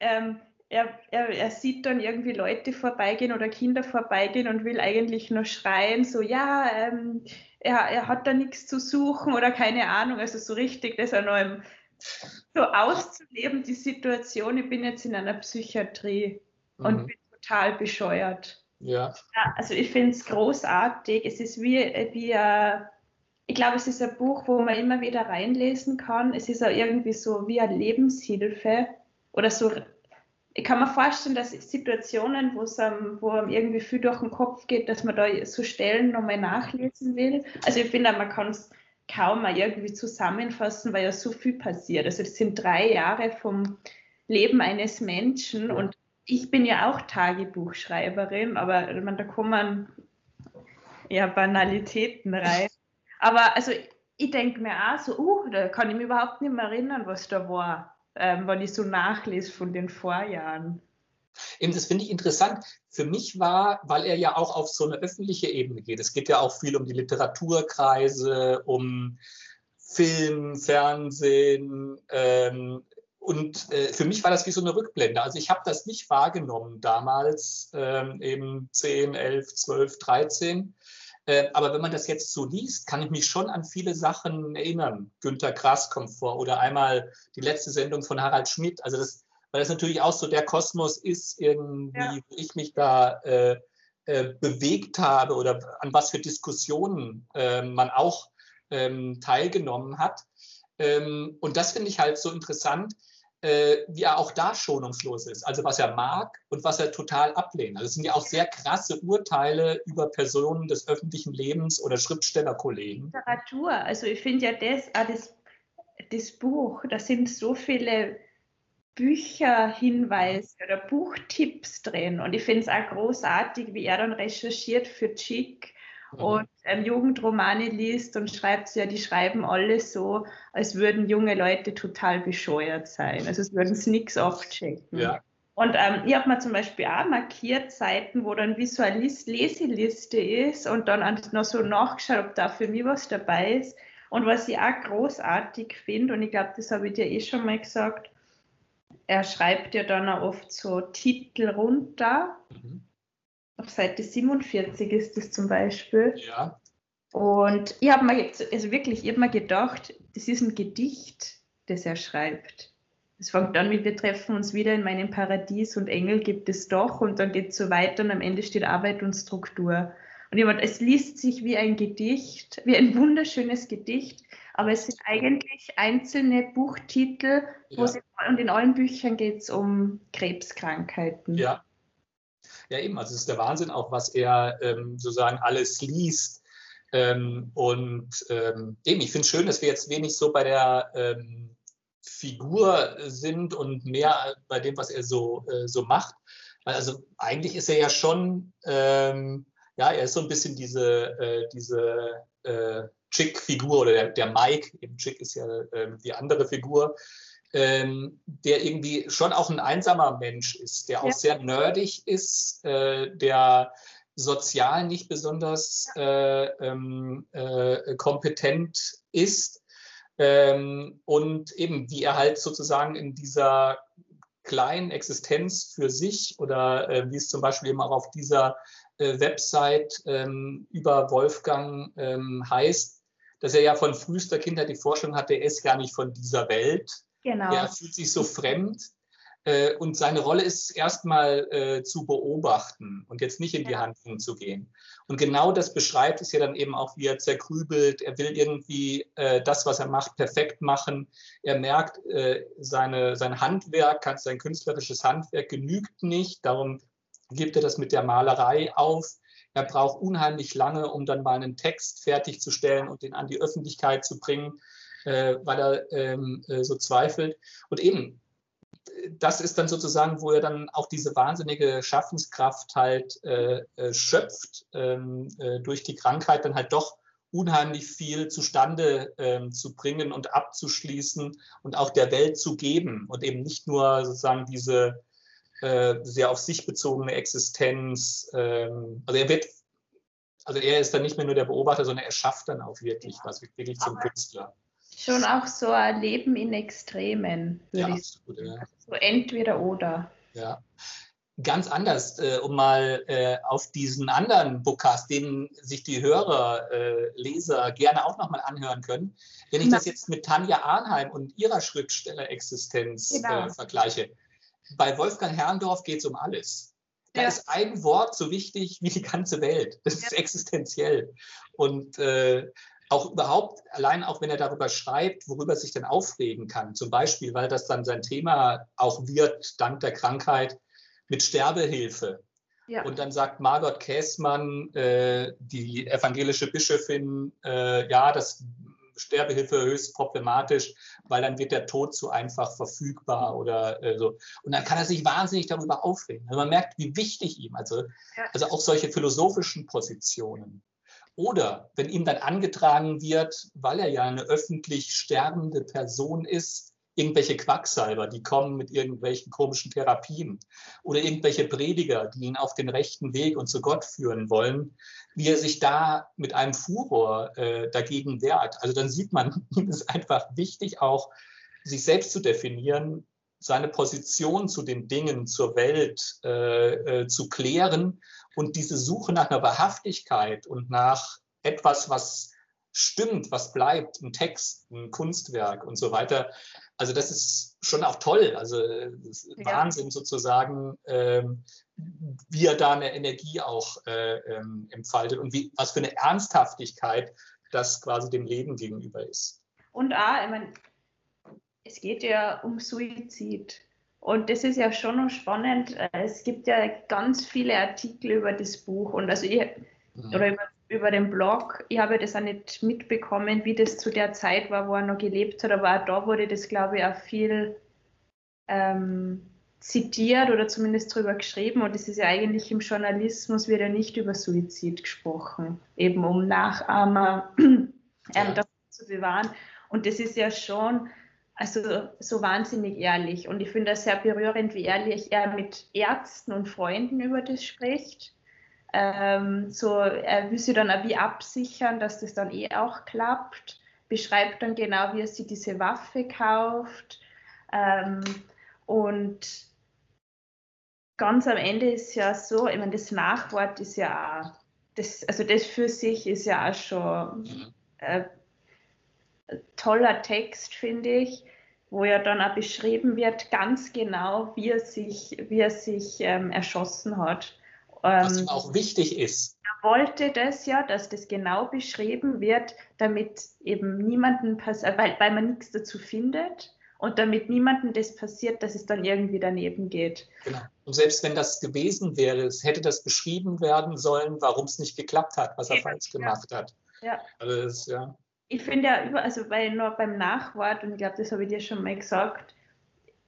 ähm, er, er, er sieht dann irgendwie Leute vorbeigehen oder Kinder vorbeigehen und will eigentlich nur schreien, so ja, ähm, er, er hat da nichts zu suchen oder keine Ahnung, also so richtig, das er noch im, so auszuleben, die Situation, ich bin jetzt in einer Psychiatrie und Mhm. bin total bescheuert. Ja, Ja, also ich finde es großartig. Es ist wie, wie äh, ich glaube, es ist ein Buch, wo man immer wieder reinlesen kann. Es ist auch irgendwie so wie eine Lebenshilfe oder so. Ich kann mir vorstellen, dass Situationen, wo es einem, wo einem irgendwie viel durch den Kopf geht, dass man da so Stellen nochmal nachlesen will. Also ich finde, man kann es kaum mal irgendwie zusammenfassen, weil ja so viel passiert. Also das sind drei Jahre vom Leben eines Menschen und ich bin ja auch Tagebuchschreiberin, aber meine, da kommen ja Banalitäten rein. Aber also ich denke mir auch so, uh, da kann ich mich überhaupt nicht mehr erinnern, was da war, ähm, wenn ich so nachlese von den Vorjahren. Eben, das finde ich interessant. Für mich war, weil er ja auch auf so eine öffentliche Ebene geht. Es geht ja auch viel um die Literaturkreise, um Film, Fernsehen. Ähm, und äh, für mich war das wie so eine Rückblende. Also ich habe das nicht wahrgenommen damals, ähm, eben 10, 11, 12, 13. Äh, aber wenn man das jetzt so liest, kann ich mich schon an viele Sachen erinnern. Günter Grass kommt vor oder einmal die letzte Sendung von Harald Schmidt. Also das, weil das natürlich auch so der Kosmos ist, irgendwie, Ja. wo ich mich da äh, äh, bewegt habe oder an was für Diskussionen äh, man auch ähm, teilgenommen hat. Ähm, und das finde ich halt so interessant, äh, wie er auch da schonungslos ist. Also was er mag und was er total ablehnt. Also es sind ja auch sehr krasse Urteile über Personen des öffentlichen Lebens oder Schriftstellerkollegen. Literatur, also ich finde ja das, auch das, das Buch, da sind so viele Bücherhinweise oder Buchtipps drin. Und ich finde es auch großartig, wie er dann recherchiert für Chick. Und ähm, Jugendromane liest und schreibt ja, die schreiben alle so, als würden junge Leute total bescheuert sein. Also es würden es nichts aufchecken. Ja. Und ähm, ich habe mir zum Beispiel auch markiert Seiten, wo dann wie so eine List Leseliste ist und dann noch so nachgeschaut, ob da für mich was dabei ist. Und was ich auch großartig finde, und ich glaube, das habe ich dir eh schon mal gesagt, er schreibt ja dann auch oft so Titel runter. Mhm. Auf Seite 47 ist das zum Beispiel. Ja. Und ich habe mir jetzt, also wirklich, ich habe mir gedacht, das ist ein Gedicht, das er schreibt. Es fängt an mit, wir treffen uns wieder in meinem Paradies und Engel gibt es doch und dann geht es so weiter und am Ende steht Arbeit und Struktur. Und jemand, es liest sich wie ein Gedicht, wie ein wunderschönes Gedicht, aber es sind eigentlich einzelne Buchtitel, ja. sie, und in allen Büchern geht es um Krebskrankheiten. Ja. Ja, eben, also es ist der Wahnsinn auch, was er ähm, sozusagen alles liest. Ähm, und ähm, eben, ich finde es schön, dass wir jetzt wenig so bei der ähm, Figur sind und mehr bei dem, was er so, äh, so macht. Also eigentlich ist er ja schon, ähm, ja, er ist so ein bisschen diese, äh, diese äh, Chick-Figur oder der, der, Mike, eben Chick ist ja ähm, die andere Figur, ähm, der irgendwie schon auch ein einsamer Mensch ist, der auch sehr nerdig ist, äh, der sozial nicht besonders äh, ähm, äh, kompetent ist ähm, und eben wie er halt sozusagen in dieser kleinen Existenz für sich oder äh, wie es zum Beispiel eben auch auf dieser äh, Website ähm, über Wolfgang ähm, heißt, dass er ja von frühester Kindheit die Forschung hatte, er ist gar nicht von dieser Welt. Genau. Er fühlt sich so fremd. Äh, und seine Rolle ist erstmal äh, zu beobachten und jetzt nicht in die. Handlung zu gehen. Und genau das beschreibt es ja dann eben auch, wie er zerkrübelt. Er will irgendwie äh, das, was er macht, perfekt machen. Er merkt, äh, seine, sein Handwerk, sein künstlerisches Handwerk genügt nicht. Darum gibt er das mit der Malerei auf. Er braucht unheimlich lange, um dann mal einen Text fertigzustellen und den an die Öffentlichkeit zu bringen, äh, weil er ähm, äh, so zweifelt. Und eben, das ist dann sozusagen, wo er dann auch diese wahnsinnige Schaffenskraft halt äh, äh schöpft, ähm, äh, durch die Krankheit dann halt doch unheimlich viel zustande ähm, zu bringen und abzuschließen und auch der Welt zu geben und eben nicht nur sozusagen diese äh, sehr auf sich bezogene Existenz. Ähm, also er wird, also er ist dann nicht mehr nur der Beobachter, sondern er schafft dann auch wirklich was, wirklich zum Künstler. Schon auch so ein Leben in Extremen, würde ja, ich sagen. Ja. Also so entweder oder. Ja. Ganz anders, äh, um mal äh, auf diesen anderen Bookcast, den sich die Hörer, äh, Leser gerne auch nochmal anhören können. Wenn ich Na. das jetzt mit Tanja Arnheim und ihrer Schriftstellerexistenz äh, genau. vergleiche, bei Wolfgang Herrndorf geht es um alles. Da ja. ist ein Wort so wichtig wie die ganze Welt. Das ist existenziell. Und äh, auch überhaupt, allein auch wenn er darüber schreibt, worüber er sich denn aufregen kann, zum Beispiel, weil das dann sein Thema auch wird, dank der Krankheit, mit Sterbehilfe. Ja. Und dann sagt Margot Käßmann, äh, die evangelische Bischöfin, äh, ja, das Sterbehilfe höchst problematisch, weil dann wird der Tod zu einfach verfügbar oder äh, so. Und dann kann er sich wahnsinnig darüber aufregen. Also man merkt, wie wichtig ihm, also, also auch solche philosophischen Positionen. Oder wenn ihm dann angetragen wird, weil er ja eine öffentlich sterbende Person ist, irgendwelche Quacksalber, die kommen mit irgendwelchen komischen Therapien oder irgendwelche Prediger, die ihn auf den rechten Weg und zu Gott führen wollen, wie er sich da mit einem Furor äh, dagegen wehrt. Also dann sieht man, ihm ist einfach wichtig auch, sich selbst zu definieren, seine Position zu den Dingen, zur Welt äh, äh, zu klären und diese Suche nach einer Wahrhaftigkeit und nach etwas, was stimmt, was bleibt, ein Text, ein Kunstwerk und so weiter. Also das ist schon auch toll. Also ja. Wahnsinn sozusagen, ähm, wie er da eine Energie auch äh, ähm, entfaltet und wie, was für eine Ernsthaftigkeit das quasi dem Leben gegenüber ist. Und auch, ich meine, es geht ja um Suizid. Und das ist ja schon noch spannend. Es gibt ja ganz viele Artikel über das Buch und also ich, mhm. oder über, über, den Blog. Ich habe das auch nicht mitbekommen, wie das zu der Zeit war, wo er noch gelebt hat, aber auch da wurde das, glaube ich, auch viel ähm, zitiert oder zumindest darüber geschrieben. Und es ist ja eigentlich im Journalismus wird ja nicht über Suizid gesprochen, eben um Nachahmer ähm, ja. zu bewahren. Und das ist ja schon also so wahnsinnig ehrlich. Und ich finde das sehr berührend, wie ehrlich er mit Ärzten und Freunden über das spricht. Ähm, so, er will sie dann auch wie absichern, dass das dann eh auch klappt. Beschreibt dann genau, wie er sich diese Waffe kauft. Ähm, und ganz am Ende ist ja so, ich meine, das Nachwort ist ja auch, das, also das für sich ist ja auch schon mhm. äh, toller Text, finde ich, wo ja dann auch beschrieben wird, ganz genau, wie er sich, wie er sich ähm, erschossen hat. Was ähm, auch wichtig ist. Er wollte das ja, dass das genau beschrieben wird, damit eben niemanden passiert, weil, weil man nichts dazu findet und damit niemandem das passiert, dass es dann irgendwie daneben geht. Genau. Und selbst wenn das gewesen wäre, es hätte das beschrieben werden sollen, warum es nicht geklappt hat, was er ja, falsch gemacht hat. Ja. Also das, ja ich finde ja, also bei, nur beim Nachwort, und ich glaube, das habe ich dir schon mal gesagt,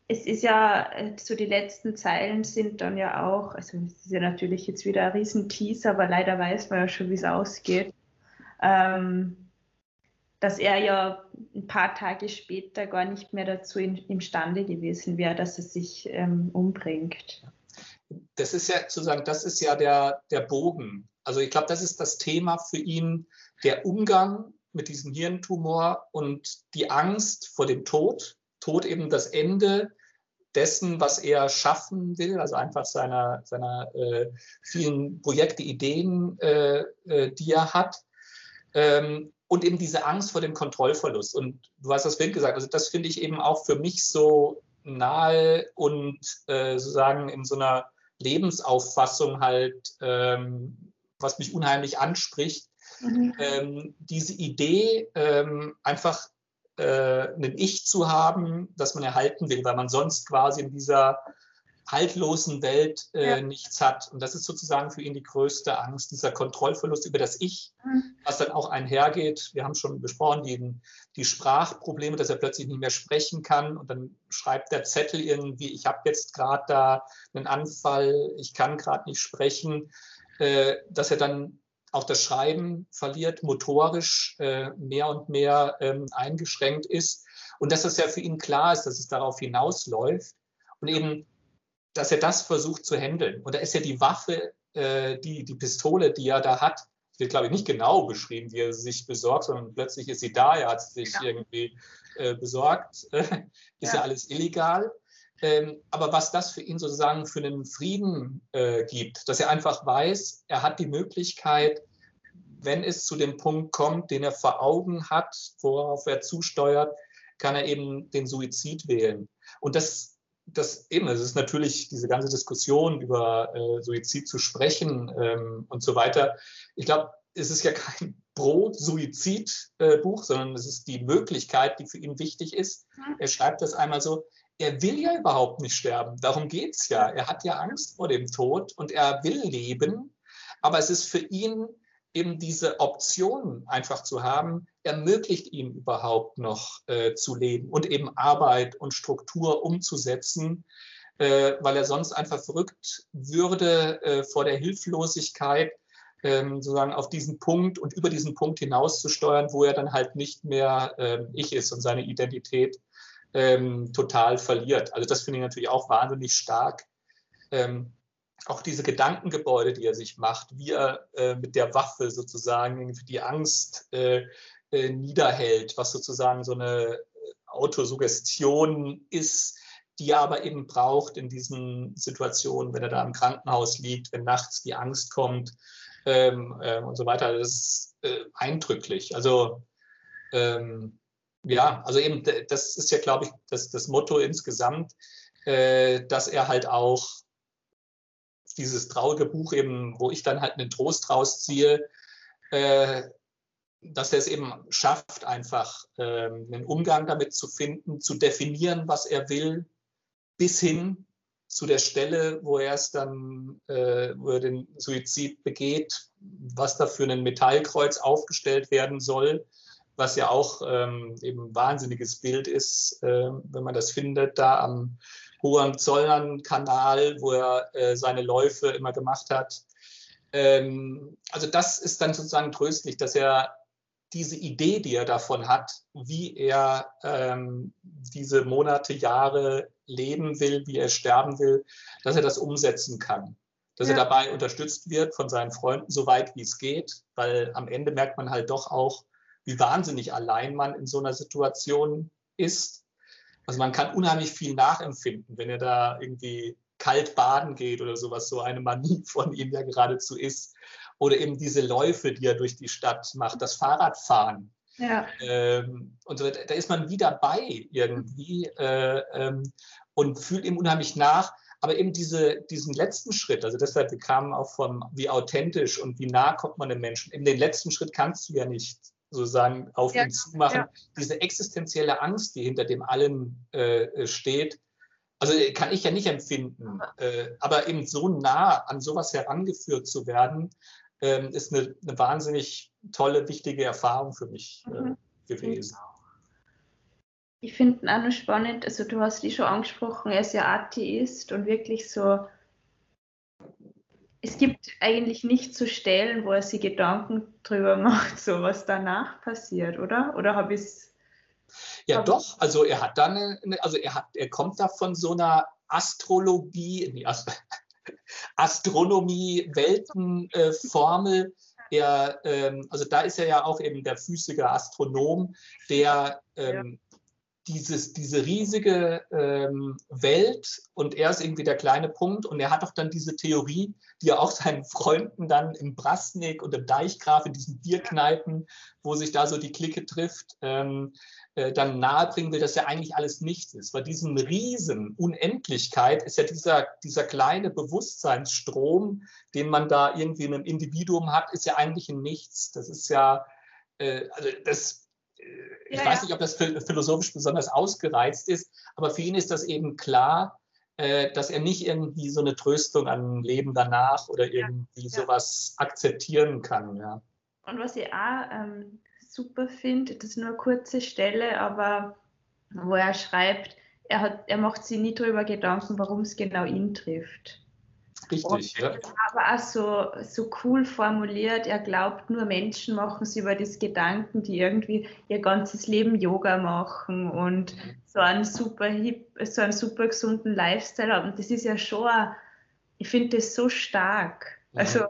es ist ja, äh, so die letzten Zeilen sind dann ja auch, also es ist ja natürlich jetzt wieder ein Riesenteaser, aber leider weiß man ja schon, wie es ausgeht, ähm, dass er ja ein paar Tage später gar nicht mehr dazu in, imstande gewesen wäre, dass er sich ähm, umbringt. Das ist ja sozusagen, das ist ja der, der Bogen. Also ich glaube, das ist das Thema für ihn, der Umgang mit diesem Hirntumor und die Angst vor dem Tod, Tod eben das Ende dessen, was er schaffen will, also einfach seiner, seiner äh, vielen Projekte, Ideen, äh, äh, die er hat. Ähm, und eben diese Angst vor dem Kontrollverlust. Und du hast das Bild gesagt, also das finde ich eben auch für mich so nahe und äh, sozusagen in so einer Lebensauffassung halt, ähm, was mich unheimlich anspricht, Mhm. Ähm, diese Idee, ähm, einfach äh, ein Ich zu haben, das man erhalten will, weil man sonst quasi in dieser haltlosen Welt äh, ja. nichts hat. Und das ist sozusagen für ihn die größte Angst, dieser Kontrollverlust über das Ich, mhm. was dann auch einhergeht. Wir haben schon besprochen, die, die Sprachprobleme, dass er plötzlich nicht mehr sprechen kann und dann schreibt der Zettel irgendwie, ich habe jetzt gerade da einen Anfall, ich kann gerade nicht sprechen, äh, dass er dann auch das Schreiben verliert, motorisch äh, mehr und mehr ähm, eingeschränkt ist. Und dass es ja für ihn klar ist, dass es darauf hinausläuft und eben, dass er das versucht zu handeln. Und da ist ja die Waffe, äh, die, die Pistole, die er da hat, wird, glaube ich, nicht genau beschrieben, wie er sich besorgt, sondern plötzlich ist sie da, er hat sie sich ja. irgendwie äh, besorgt. ist ja. ja alles illegal. Ähm, aber was das für ihn sozusagen für einen Frieden äh, gibt, dass er einfach weiß, er hat die Möglichkeit, wenn es zu dem Punkt kommt, den er vor Augen hat, worauf er zusteuert, kann er eben den Suizid wählen. Und das, das eben, es ist natürlich diese ganze Diskussion über äh, Suizid zu sprechen ähm, und so weiter. Ich glaube, es ist ja kein Pro-Suizid-Buch, äh, sondern es ist die Möglichkeit, die für ihn wichtig ist. Er schreibt das einmal so, er will ja überhaupt nicht sterben. Darum geht es ja. Er hat ja Angst vor dem Tod und er will leben. Aber es ist für ihn eben diese Option einfach zu haben, ermöglicht ihm überhaupt noch äh, zu leben und eben Arbeit und Struktur umzusetzen, äh, weil er sonst einfach verrückt würde äh, vor der Hilflosigkeit, ähm, sozusagen auf diesen Punkt und über diesen Punkt hinaus zu steuern, wo er dann halt nicht mehr ähm, ich ist und seine Identität ähm, total verliert. Also das finde ich natürlich auch wahnsinnig stark. Ähm, auch diese Gedankengebäude, die er sich macht, wie er äh, mit der Waffe sozusagen die Angst äh, äh, niederhält, was sozusagen so eine Autosuggestion ist, die er aber eben braucht in diesen Situationen, wenn er da im Krankenhaus liegt, wenn nachts die Angst kommt ähm, äh, und so weiter. Das ist äh, eindrücklich. Also ähm, ja, also eben, das ist ja, glaube ich, das, das Motto insgesamt, äh, dass er halt auch dieses traurige Buch eben, wo ich dann halt einen Trost rausziehe, äh, dass er es eben schafft, einfach ähm, einen Umgang damit zu finden, zu definieren, was er will, bis hin zu der Stelle, wo er es dann, äh, wo er den Suizid begeht, was da für ein Metallkreuz aufgestellt werden soll, was ja auch ähm, eben ein wahnsinniges Bild ist, äh, wenn man das findet, da am Hohenzollern-Kanal, wo er äh, seine Läufe immer gemacht hat. Ähm, also das ist dann sozusagen tröstlich, dass er diese Idee, die er davon hat, wie er ähm, diese Monate, Jahre leben will, wie er sterben will, dass er das umsetzen kann. Dass ja. er dabei unterstützt wird von seinen Freunden, so weit wie es geht, weil am Ende merkt man halt doch auch, wie wahnsinnig allein man in so einer Situation ist. Also man kann unheimlich viel nachempfinden, wenn er da irgendwie kalt baden geht oder sowas, so eine Manie von ihm ja geradezu ist. Oder eben diese Läufe, die er durch die Stadt macht, das Fahrradfahren. Ja. Ähm, und so, da ist man wieder bei irgendwie äh, ähm, und fühlt ihm unheimlich nach. Aber eben diese, diesen letzten Schritt, also deshalb, wir kamen auch von wie authentisch und wie nah kommt man dem Menschen. In den letzten Schritt kannst du ja nicht sozusagen auf ja, ihn zumachen. Ja. Diese existenzielle Angst, die hinter dem allen äh, steht, also kann ich ja nicht empfinden. Äh, aber eben so nah an sowas herangeführt zu werden, ähm, ist eine, eine, wahnsinnig tolle, wichtige Erfahrung für mich äh, mhm. gewesen. Ich finde auch noch spannend, also du hast die schon angesprochen, er ist ja Atheist und wirklich so, es gibt eigentlich nicht zu so Stellen, wo er sich Gedanken drüber macht, so was danach passiert, oder? Oder habe ich es. Ja, doch, also er hat dann, also er hat, er kommt da von so einer Astrologie, nee, Ast Astronomie, Weltenformel. Äh, er, ähm, also da ist er ja auch eben der physische Astronom, der ähm, dieses, diese riesige ähm, Welt und er ist irgendwie der kleine Punkt und er hat doch dann diese Theorie, die er auch seinen Freunden dann im Brasnik und im Deichgraf in diesen Bierkneipen, wo sich da so die Clique trifft, ähm, äh, dann nahebringen will, dass ja eigentlich alles nichts ist. Weil diesen riesen Unendlichkeit ist ja dieser, dieser kleine Bewusstseinsstrom, den man da irgendwie in einem Individuum hat, ist ja eigentlich ein Nichts. Das ist ja, äh, also das, ich ja, weiß nicht, ob das philosophisch besonders ausgereizt ist, aber für ihn ist das eben klar, äh, dass er nicht irgendwie so eine Tröstung an Leben danach oder irgendwie ja, sowas akzeptieren kann. Ja. Und was ich auch ähm, super finde, das ist nur eine kurze Stelle, aber wo er schreibt, er, hat, er macht sich nie darüber Gedanken, warum es genau ihn trifft. Richtig, ja. Aber auch so, so cool formuliert, er glaubt, nur Menschen machen sich über das Gedanken, die irgendwie ihr ganzes Leben Yoga machen und mhm. so einen super hip, so einen super gesunden Lifestyle haben. Das ist ja schon, ich finde das so stark. Mhm. Also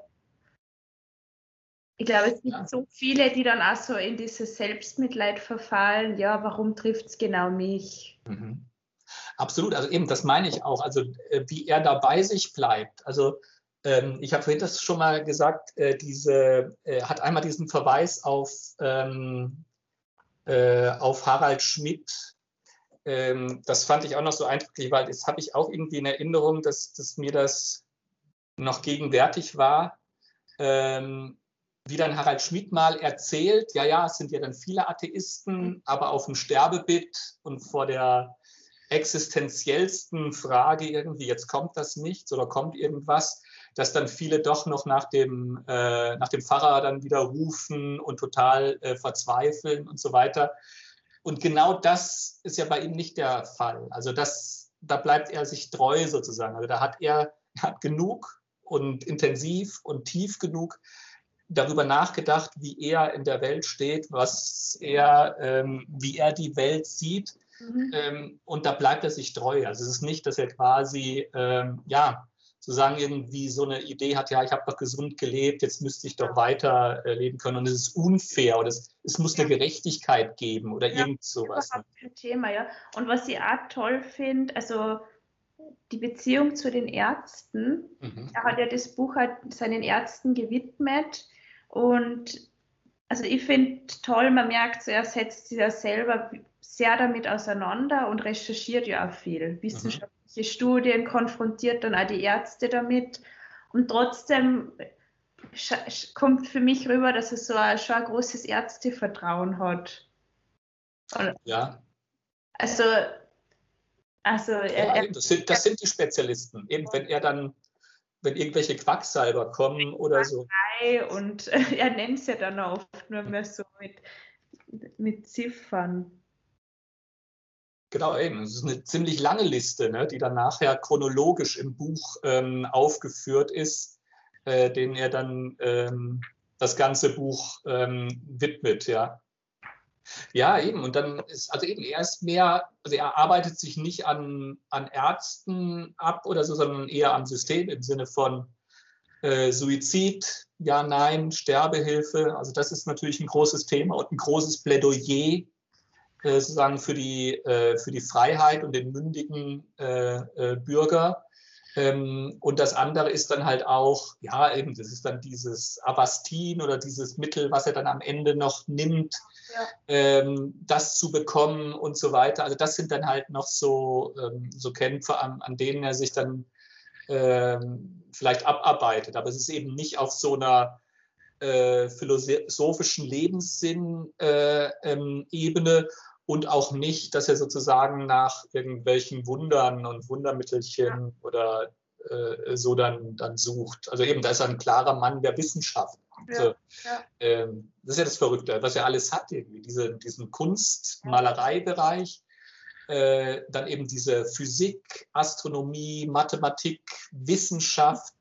ich glaube, es gibt ja. so viele, die dann auch so in dieses Selbstmitleid verfallen. Ja, warum trifft es genau mich? Mhm. Absolut, also eben, das meine ich auch. Also äh, wie er da bei sich bleibt. Also ähm, ich habe vorhin das schon mal gesagt, äh, diese äh, hat einmal diesen Verweis auf, ähm, äh, auf Harald Schmidt. Ähm, das fand ich auch noch so eindrücklich, weil das habe ich auch irgendwie in Erinnerung, dass, dass mir das noch gegenwärtig war. Ähm, wie dann Harald Schmidt mal erzählt, ja, ja, es sind ja dann viele Atheisten, aber auf dem Sterbebett und vor der existenziellsten Frage irgendwie, jetzt kommt das nichts oder kommt irgendwas, dass dann viele doch noch nach dem, äh, nach dem Pfarrer dann wieder rufen und total äh, verzweifeln und so weiter. Und genau das ist ja bei ihm nicht der Fall. Also das, da bleibt er sich treu sozusagen. Also da hat er, hat genug und intensiv und tief genug darüber nachgedacht, wie er in der Welt steht, was er, ähm, wie er die Welt sieht. Mhm. Ähm, und da bleibt er sich treu. Also es ist nicht, dass er quasi, ähm, ja, sozusagen irgendwie so eine Idee hat, ja, ich habe doch gesund gelebt, jetzt müsste ich doch weiter äh, leben können und es ist unfair oder es, es muss eine Gerechtigkeit geben oder ja, irgend sowas. Das ist ein Thema, ja. Und was ich auch toll finde, also die Beziehung zu den Ärzten. Mhm. Er hat ja das Buch halt seinen Ärzten gewidmet und also ich finde toll, man merkt, so, er setzt sich ja selber sehr damit auseinander und recherchiert ja auch viel. Wissenschaftliche mhm. Studien konfrontiert dann auch die Ärzte damit. Und trotzdem kommt für mich rüber, dass er so ein, schon ein großes Ärztevertrauen hat. ja. Also, also ja, er, das, sind, das sind die Spezialisten. Eben, wenn er dann, wenn irgendwelche Quacksalber kommen oder so. Und er nennt es ja dann oft nur mehr so mit, mit Ziffern. Genau, eben. Es ist eine ziemlich lange Liste, ne, die dann nachher chronologisch im Buch ähm, aufgeführt ist, äh, den er dann ähm, das ganze Buch ähm, widmet, ja. Ja, eben. Und dann ist, also eben, er ist mehr, also er arbeitet sich nicht an, an Ärzten ab oder so, sondern eher am System im Sinne von äh, Suizid, ja, nein, Sterbehilfe. Also das ist natürlich ein großes Thema und ein großes Plädoyer sozusagen für die, äh, für die Freiheit und den mündigen äh, Bürger. Ähm, und das andere ist dann halt auch, ja, eben, das ist dann dieses Avastin oder dieses Mittel, was er dann am Ende noch nimmt, ja. ähm, das zu bekommen und so weiter. Also das sind dann halt noch so, ähm, so Kämpfe, an, an denen er sich dann vielleicht abarbeitet. Aber es ist eben nicht auf so einer äh, philosophischen Lebenssinn-Ebene, äh, ähm, und auch nicht, dass er sozusagen nach irgendwelchen Wundern und Wundermittelchen ja. oder äh, so dann, dann sucht. Also eben, da ist er ein klarer Mann der Wissenschaft. Ja, also, ja. Ähm, das ist ja das Verrückte, was er alles hat, irgendwie, Diese, diesen Kunst-, Malereibereich, äh, dann eben diese Physik, Astronomie, Mathematik, Wissenschaft,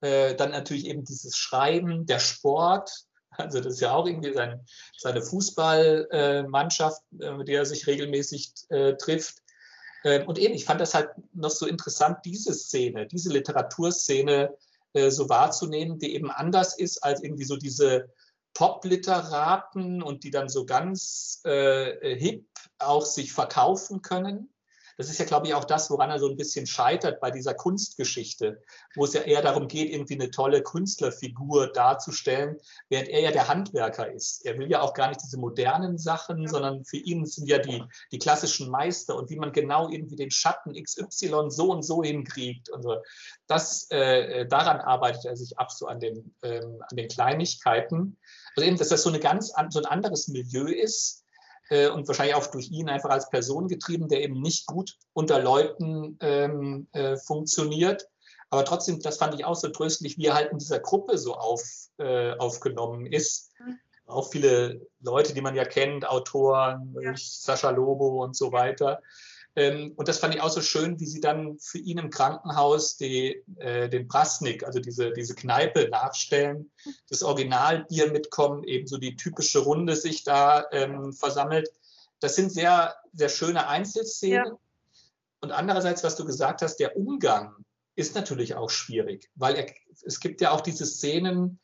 äh, dann natürlich eben dieses Schreiben, der Sport, also das ist ja auch irgendwie sein, seine Fußballmannschaft, äh, mit der er sich regelmäßig äh, trifft. Ähm, und eben, ich fand das halt noch so interessant, diese Szene, diese Literaturszene äh, so wahrzunehmen, die eben anders ist als irgendwie so diese Pop-Literaten und die dann so ganz äh, hip auch sich verkaufen können das ist ja, glaube ich, auch das, woran er so ein bisschen scheitert bei dieser Kunstgeschichte, wo es ja eher darum geht, irgendwie eine tolle Künstlerfigur darzustellen, während er ja der Handwerker ist. Er will ja auch gar nicht diese modernen Sachen, sondern für ihn sind ja die, die klassischen Meister und wie man genau irgendwie den Schatten XY so und so hinkriegt und so. Das, äh, daran arbeitet er sich ab, so an den, ähm, an den Kleinigkeiten. Also eben, dass das so, eine ganz, so ein anderes Milieu ist, äh, und wahrscheinlich auch durch ihn einfach als Person getrieben, der eben nicht gut unter Leuten ähm, äh, funktioniert. Aber trotzdem, das fand ich auch so tröstlich, wie er halt in dieser Gruppe so auf, äh, aufgenommen ist. Mhm. Auch viele Leute, die man ja kennt, Autoren, ja. Sascha Lobo und so weiter. Ähm, und das fand ich auch so schön, wie sie dann für ihn im Krankenhaus die, äh, den Prasnik, also diese, diese Kneipe nachstellen, das Originalbier mitkommt, eben so die typische Runde sich da ähm, versammelt. Das sind sehr, sehr schöne Einzelszenen. Ja. Und andererseits, was du gesagt hast, der Umgang ist natürlich auch schwierig, weil er, es gibt ja auch diese Szenen,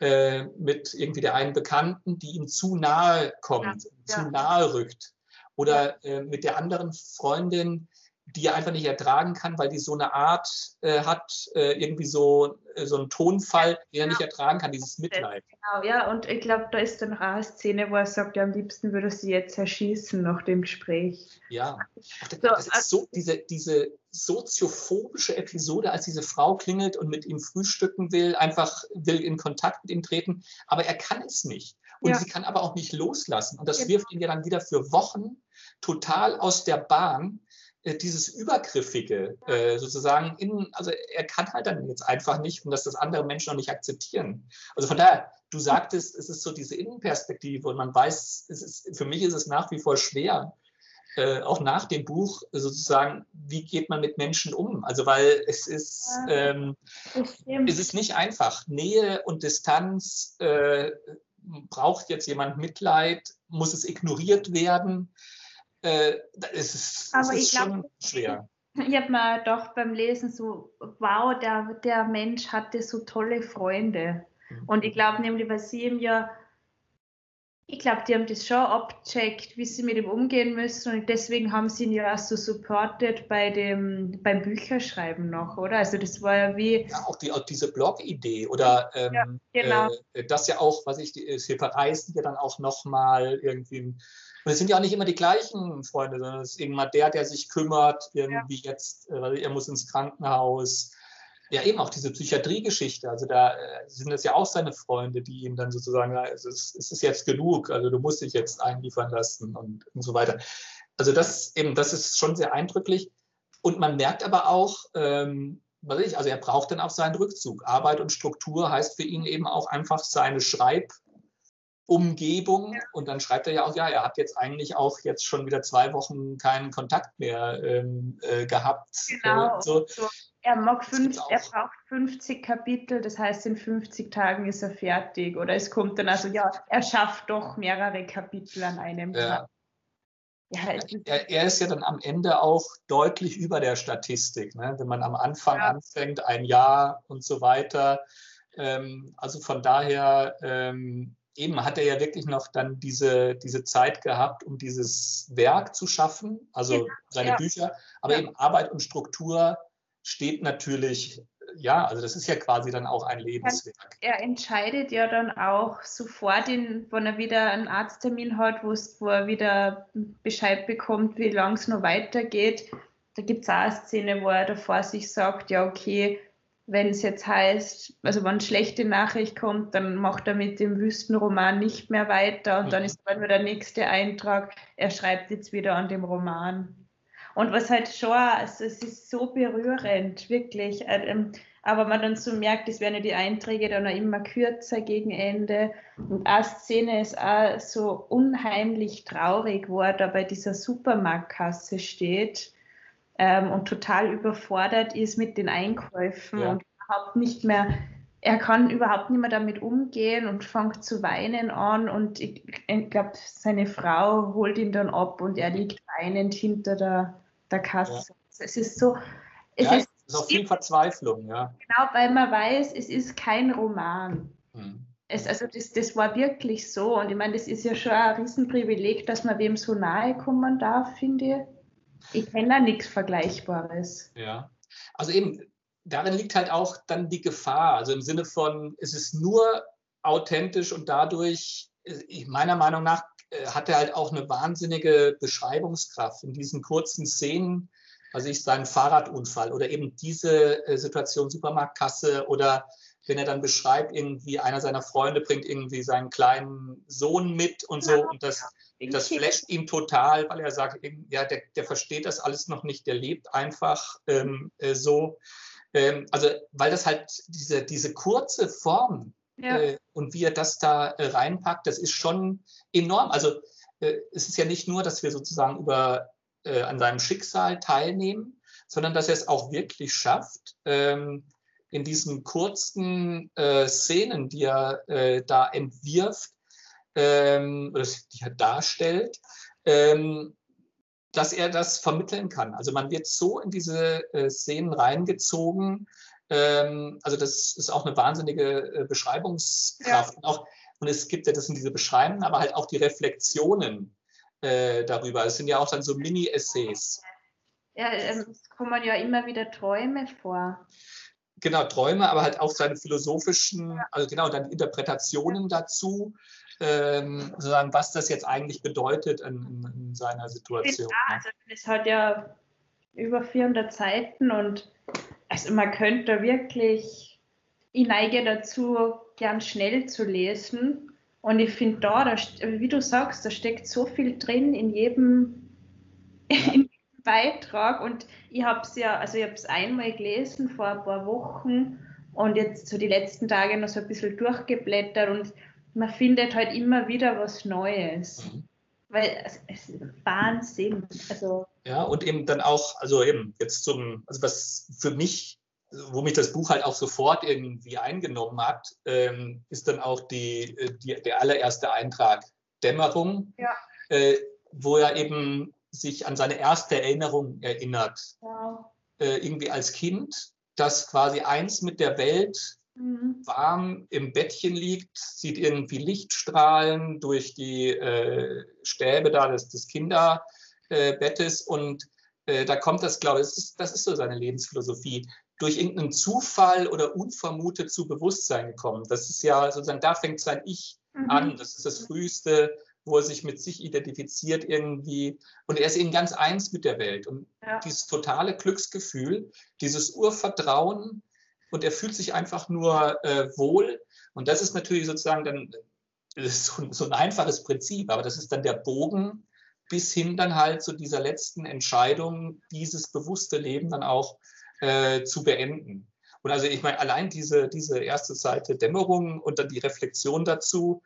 äh, mit irgendwie der einen Bekannten, die ihm zu nahe kommt, ja, zu nahe rückt oder äh, mit der anderen Freundin, die er einfach nicht ertragen kann, weil die so eine Art äh, hat, äh, irgendwie so, äh, so einen Tonfall, den er nicht genau. ertragen kann, dieses Mitleid. Genau, ja, und ich glaube, da ist dann auch eine Szene, wo er sagt, ja, am liebsten würde sie jetzt erschießen nach dem Gespräch. Ja, das, das ist so diese, diese soziophobische Episode, als diese Frau klingelt und mit ihm frühstücken will, einfach will in Kontakt mit ihm treten, aber er kann es nicht. Und ja. sie kann aber auch nicht loslassen. Und das genau. wirft ihn ja dann wieder für Wochen total aus der Bahn, äh, dieses Übergriffige äh, sozusagen in, also er kann halt dann jetzt einfach nicht und dass das andere Menschen noch nicht akzeptieren. Also von daher, du sagtest, es ist so diese Innenperspektive und man weiß, es ist, für mich ist es nach wie vor schwer, äh, auch nach dem Buch sozusagen, wie geht man mit Menschen um? Also weil es ist, ähm, es ist nicht einfach. Nähe und Distanz äh, braucht jetzt jemand Mitleid, muss es ignoriert werden? äh, es ist, Aber es ist schon glaub, schwer. Ich habe mir doch beim Lesen so, wow, der, der Mensch hatte so tolle Freunde. Mhm. Und ich glaube nämlich, weil sie ihm ja ich glaube, die haben das schon abgecheckt, wie sie mit ihm umgehen müssen und deswegen haben sie ihn ja auch so supported bei dem, beim Bücherschreiben noch, oder? Also das war ja wie... Ja, auch, die, auch diese Blog-Idee oder ähm, ja, genau. äh, das ja auch, was ich, sie verreisen ja dann auch nochmal irgendwie... Und es sind ja auch nicht immer die gleichen Freunde, sondern es ist irgendwann der, der sich kümmert, irgendwie ja. jetzt, äh, er muss ins Krankenhaus, ja, eben auch diese Psychiatriegeschichte. Also da äh, sind es ja auch seine Freunde, die ihm dann sozusagen, ja, es ist, es ist jetzt genug, also du musst dich jetzt einliefern lassen und, und so weiter. Also das eben, das ist schon sehr eindrücklich. Und man merkt aber auch, ähm, also er braucht dann auch seinen Rückzug. Arbeit und Struktur heißt für ihn eben auch einfach seine Schreib- Umgebung. Und dann schreibt er ja auch, ja, er hat jetzt eigentlich auch jetzt schon wieder zwei Wochen keinen Kontakt mehr ähm, äh, gehabt. Genau. Äh, so. so. Er, mag fünf, er braucht 50 Kapitel, das heißt, in 50 Tagen ist er fertig. Oder es kommt dann also, ja, er schafft doch mehrere Kapitel an einem ja. Tag. Ja, er, er, ist ja dann am Ende auch deutlich über der Statistik. Ne? Wenn man am Anfang ja. anfängt, ein Jahr und so weiter. Ähm, also von daher ähm, eben hat er ja wirklich noch dann diese, diese Zeit gehabt, um dieses Werk zu schaffen, also ja, seine ja. Bücher. Aber ja. eben Arbeit und Struktur steht natürlich, ja, also das ist ja quasi dann auch ein Lebenswerk. Er entscheidet ja dann auch sofort, in, wenn er wieder einen Arzttermin hat, wo er wieder Bescheid bekommt, wie lang es noch weitergeht. Da gibt es auch eine Szene, wo er davor sich sagt, ja, okay, wenn es jetzt heißt, also wenn schlechte Nachricht kommt, dann macht er mit dem Wüstenroman nicht mehr weiter und mhm. dann ist dann nur der nächste Eintrag, er schreibt jetzt wieder an dem Roman. Und was halt schon, also es ist so berührend, wirklich. Ähm, aber man dann so merkt, es werden ja die Einträge dann auch immer kürzer gegen Ende. Und eine Szene ist auch so unheimlich traurig, wo er da bei dieser Supermarktkasse steht ähm, und total überfordert ist mit den Einkäufen ja. und überhaupt nicht mehr, er kann überhaupt nicht mehr damit umgehen und fängt zu weinen an und ich, ich glaube, seine Frau holt ihn dann ab und er liegt weinend hinter der, der Kasse. Ja. Es ist so, es ja, ist, ist auch viel Verzweiflung, ja. Genau, weil man weiß, es ist kein Roman. Hm. Es, also das, das war wirklich so. Und ich meine, das ist ja schon ein Riesenprivileg, dass man wem so nahe kommen darf, finde ich. Ich kenne da nichts Vergleichbares. Ja, also eben, darin liegt halt auch dann die Gefahr. Also im Sinne von, es ist nur authentisch und dadurch, äh, meiner Meinung nach, äh, hat er halt auch eine wahnsinnige Beschreibungskraft in diesen kurzen Szenen. Also ich seinen Fahrradunfall oder eben diese äh, Situation Supermarktkasse oder wenn er dann beschreibt, irgendwie einer seiner Freunde bringt irgendwie seinen kleinen Sohn mit und so und das das flasht ihn total, weil er sagt, ja, der, der versteht das alles noch nicht, der lebt einfach ähm, äh, so. Ähm, also, weil das halt diese, diese kurze Form ja. äh, und wie er das da äh, reinpackt, das ist schon enorm. Also, äh, es ist ja nicht nur, dass wir sozusagen über, äh, an seinem Schicksal teilnehmen, sondern dass er es auch wirklich schafft, ähm, in diesen kurzen äh, Szenen, die er da entwirft, ähm, oder die er darstellt, ähm, dass er das vermitteln kann. Also man wird so in diese äh, Szenen reingezogen. Ähm, also das ist auch eine wahnsinnige äh, Beschreibungskraft. Ja. Und, auch, und es gibt ja, das sind diese Beschreibungen, aber halt auch die Reflexionen äh, darüber. Es sind ja auch dann so Mini-Essays. Ja, ähm, es kommen ja immer wieder Träume vor. Genau, Träume, aber halt auch seine philosophischen, also genau, dann Interpretationen dazu ähm, sozusagen, was das jetzt eigentlich bedeutet in, in, in seiner Situation. Ja, also es hat ja über 400 Seiten und also man könnte wirklich, ich neige dazu, gern schnell zu lesen. Und ich finde da, da, wie du sagst, da steckt so viel drin in jedem, in jedem Beitrag. Und ich habe es ja, also ich habe es einmal gelesen vor ein paar Wochen und jetzt so die letzten Tage noch so ein bisschen durchgeblättert und man findet halt immer wieder was Neues. Mhm. Weil es, es ist Wahnsinn. Also, ja, und eben dann auch, also eben jetzt zum, also was für mich, wo mich das Buch halt auch sofort irgendwie eingenommen hat, ähm, ist dann auch die, äh, die, der allererste Eintrag Dämmerung, ja. äh, wo er eben sich an seine erste Erinnerung erinnert. Ja. Äh, irgendwie als Kind, das quasi eins mit der Welt mhm. warm im Bettchen liegt, sieht irgendwie Lichtstrahlen durch die äh, Stäbe da des, des Kinderbettes und äh, da kommt das, glaube ich, das ist, das ist so seine Lebensphilosophie, durch irgendeinen Zufall oder unvermutet zu Bewusstsein gekommen. Das ist ja sozusagen, da fängt sein Ich mhm. an. Das ist das früheste, wo er sich mit sich identifiziert irgendwie. Und er ist eben ganz eins mit der Welt. Und ja. dieses totale Glücksgefühl, dieses Urvertrauen, und er fühlt sich einfach nur äh, wohl. Und das ist natürlich sozusagen dann so, so, ein einfaches Prinzip, aber das ist dann der Bogen bis hin dann halt zu dieser letzten Entscheidung, dieses bewusste Leben dann auch äh, zu beenden. Und also ich meine, allein diese, diese erste Seite Dämmerung und dann die Reflexion dazu,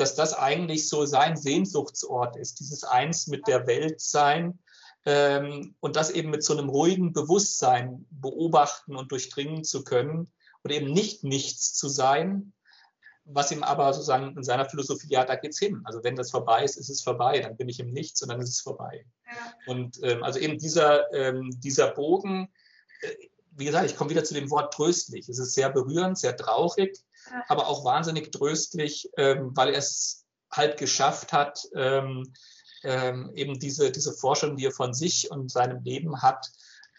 dass das eigentlich so sein Sehnsuchtsort ist, dieses Eins mit der Welt sein ähm, und das eben mit so einem ruhigen Bewusstsein beobachten und durchdringen zu können und eben nicht nichts zu sein, was ihm aber sozusagen in seiner Philosophie, ja, da geht's hin. Also wenn das vorbei ist, ist es vorbei, dann bin ich im Nichts und dann ist es vorbei. Ja. Und ähm, also eben dieser, ähm, dieser Bogen, äh, wie gesagt, ich komme wieder zu dem Wort tröstlich. Es ist sehr berührend, sehr traurig. Aber auch wahnsinnig tröstlich, ähm, weil er es halt geschafft hat, ähm, ähm, eben diese, diese Forschung, die er von sich und seinem Leben hat,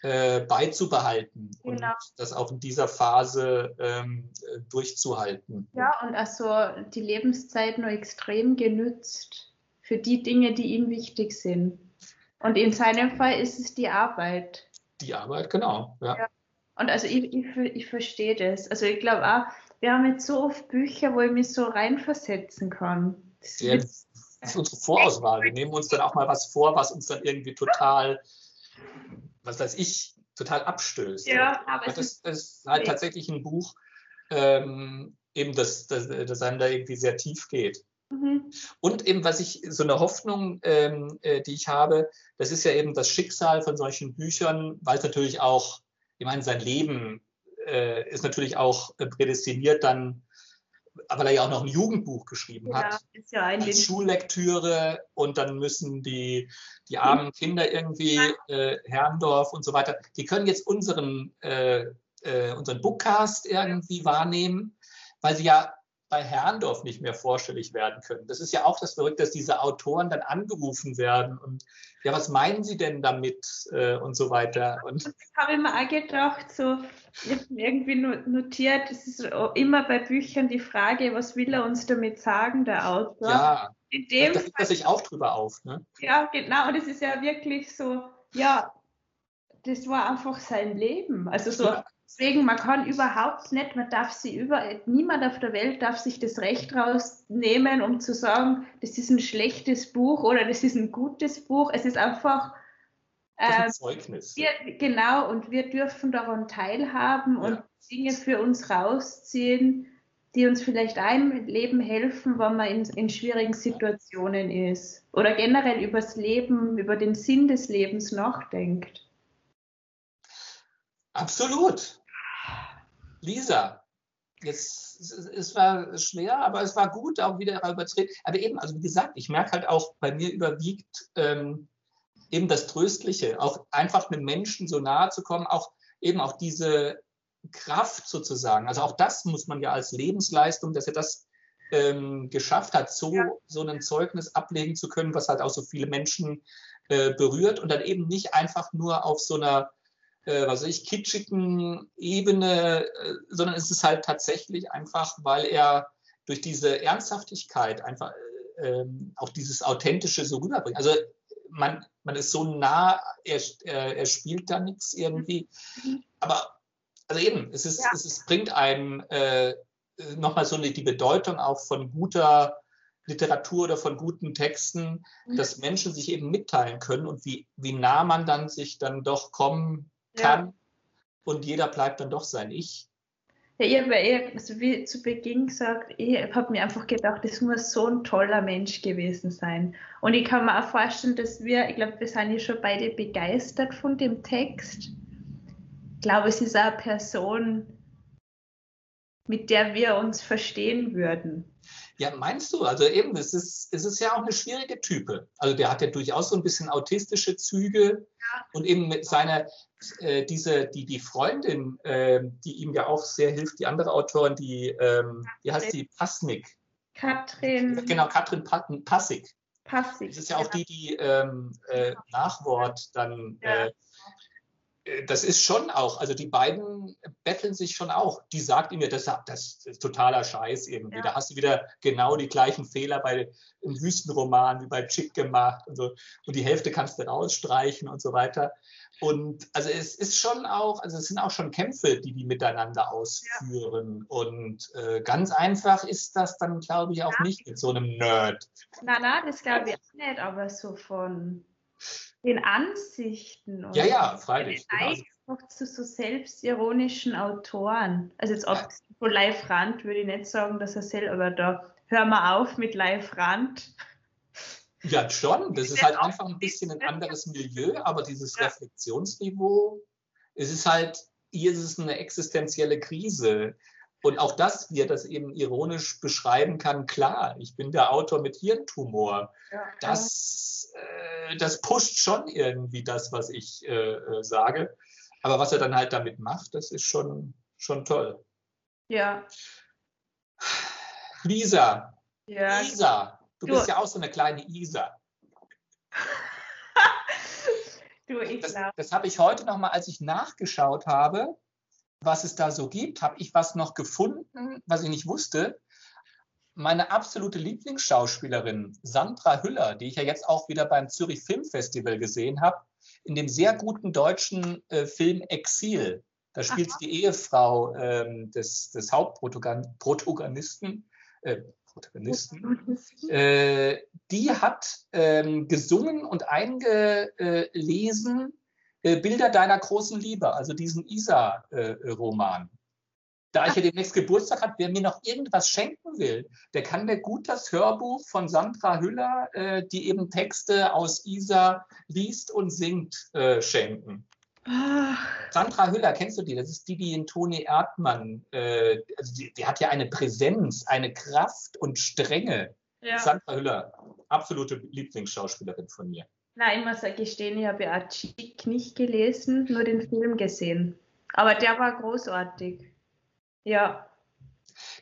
äh, beizubehalten genau. und das auch in dieser Phase ähm, durchzuhalten. Ja, und also die Lebenszeit nur extrem genützt für die Dinge, die ihm wichtig sind. Und in seinem Fall ist es die Arbeit. Die Arbeit, genau. Ja. ja. Und also ich, ich, ich verstehe das. Also ich glaube auch, wir haben jetzt so oft Bücher, wo ich mich so reinversetzen kann. Das, ja, das ist unsere Vorauswahl. Wir nehmen uns dann auch mal was vor, was uns dann irgendwie total was weiß ich, total abstößt. Ja, aber das, ist, das ist halt tatsächlich ein Buch, ähm, eben das, das, das einem da irgendwie sehr tief geht. Mhm. Und eben, was ich, so eine Hoffnung, ähm, äh, die ich habe, das ist ja eben das Schicksal von solchen Büchern, weil es natürlich auch, ich meine, sein Leben äh, ist natürlich auch äh, prädestiniert dann weil er ja auch noch ein Jugendbuch geschrieben ja, hat. Ist ja ein als Schullektüre und dann müssen die, die armen Kinder irgendwie, äh, Herrndorf und so weiter, die können jetzt unseren, äh, äh, unseren Bookcast irgendwie wahrnehmen, weil sie ja bei Herrndorf nicht mehr vorstellig werden können. Das ist ja auch das Verrückte, dass diese Autoren dann angerufen werden und ja, was meinen Sie denn damit äh, und so weiter. Und das habe ich mir auch gedacht, so ich habe irgendwie notiert, es ist immer bei Büchern die Frage, was will er uns damit sagen, der Autor? Ja, In dem da regt er sich auch drüber auf. Ne? Ja, genau, und es ist ja wirklich so, ja, das war einfach sein Leben. Also so, ja. Deswegen, man kann überhaupt nicht, man darf sie über, niemand auf der Welt darf sich das Recht rausnehmen, um zu sagen, das ist ein schlechtes Buch oder das ist ein gutes Buch. Es ist einfach äh, Zeugnis. Wir, genau, und wir dürfen daran teilhaben ja. und Dinge für uns rausziehen, die uns vielleicht ein Leben helfen, wenn man in, in schwierigen Situationen ist. Oder generell übers Leben, über den Sinn des Lebens nachdenkt. Absolut. Lisa, jetzt, es war schwer, aber es war gut, auch wieder darüber zu reden. Aber eben, also wie gesagt, ich merke halt auch, bei mir überwiegt ähm, eben das Tröstliche, auch einfach einem Menschen so nahe zu kommen, auch eben auch diese Kraft sozusagen. Also auch das muss man ja als Lebensleistung, dass er das ähm, geschafft hat, so, ja. so ein Zeugnis ablegen zu können, was halt auch so viele Menschen äh, berührt und dann eben nicht einfach nur auf so einer äh, was weiß ich, kitschigen Ebene, äh, sondern es ist halt tatsächlich einfach, weil er durch diese Ernsthaftigkeit einfach äh, ähm, auch dieses Authentische so rüberbringt. Also man, man ist so nah, er, er, er spielt da nichts irgendwie. Aber also eben, es, ist, ja. es ist, bringt einem äh, nochmal so eine, die Bedeutung auch von guter Literatur oder von guten Texten, mhm. dass Menschen sich eben mitteilen können und wie, wie nah man dann sich dann doch kommen kann. Ja. Und jeder bleibt dann doch sein Ich. Ja, ich habe eh, also wie zu Beginn gesagt, ich habe mir einfach gedacht, das muss so ein toller Mensch gewesen sein. Und ich kann mir auch vorstellen, dass wir, ich glaube, wir sind ja schon beide begeistert von dem Text. Ich glaube, es ist auch eine Person, mit der wir uns verstehen würden. Ja, meinst du? Also eben, es ist, es ist ja auch eine schwierige Type. Also der hat ja durchaus so ein bisschen autistische Züge ja. und eben mit seiner, äh, diese, die, die Freundin, äh, die ihm ja auch sehr hilft, die andere Autorin, die, ähm, wie heißt die, Passnik. Katrin. Genau, Katrin Passig. Passig. Das ist ja auch ja. die, die ähm, äh, Nachwort dann ja. Äh, das ist schon auch, also die beiden betteln sich schon auch. Die sagt ihm ja, das, das ist totaler Scheiß irgendwie. Ja. Da hast du wieder genau die gleichen Fehler bei im Wüstenroman wie bei Chick gemacht und so. Und die Hälfte kannst du rausstreichen und so weiter. Und also es ist schon auch, also es sind auch schon Kämpfe, die die miteinander ausführen. Ja. Und äh, ganz einfach ist das dann, glaube ich, auch ja. nicht mit so einem Nerd. Na, na, das glaube ich auch nicht, aber so von den Ansichten und ja, ja, freilich. Genau. zu so selbstironischen Autoren. Also jetzt ob von Live Rand würde ich nicht sagen, dass er selber da hör mal auf mit Live Rand. Ja, schon. Das ist halt einfach ein bisschen ein anderes Milieu, aber dieses ja. Reflexionsniveau, es ist halt, hier ist es eine existenzielle Krise. Und auch das, wie er das eben ironisch beschreiben kann, klar, ich bin der Autor mit Hirntumor. Ja. Das, äh, das pusht schon irgendwie das, was ich äh, äh, sage. Aber was er dann halt damit macht, das ist schon, schon toll. Ja. Lisa. Ja. Lisa, du, du bist ja auch so eine kleine Isa. du, ich das, das habe ich heute nochmal, als ich nachgeschaut habe, was es da so gibt, habe ich was noch gefunden, was ich nicht wusste. Meine absolute Lieblingsschauspielerin Sandra Hüller, die ich ja jetzt auch wieder beim Zürich Filmfestival gesehen habe, in dem sehr guten deutschen äh, Film Exil. Da spielt sie die Ehefrau ähm, des, des Hauptprotagonisten. Äh, Protagonisten. Äh, die hat ähm, gesungen und eingelesen äh, Bilder deiner großen Liebe, also diesen Isa-Roman. da ich ja demnächst Geburtstag habe, wer mir noch irgendwas schenken will, der kann mir gut das Hörbuch von Sandra Hüller, äh, die eben Texte aus Isa liest und singt, äh, schenken. Ach. Sandra Hüller, kennst du die? Das ist die, die in Toni Erdmann, äh, also die, die, hat ja eine Präsenz, eine Kraft und Strenge. Ja. Sandra Hüller, absolute Lieblingsschauspielerin von mir. Nein, ich muss gestehen, ich habe ja Chick nicht gelesen, nur den Film gesehen. Aber der war großartig. Ja.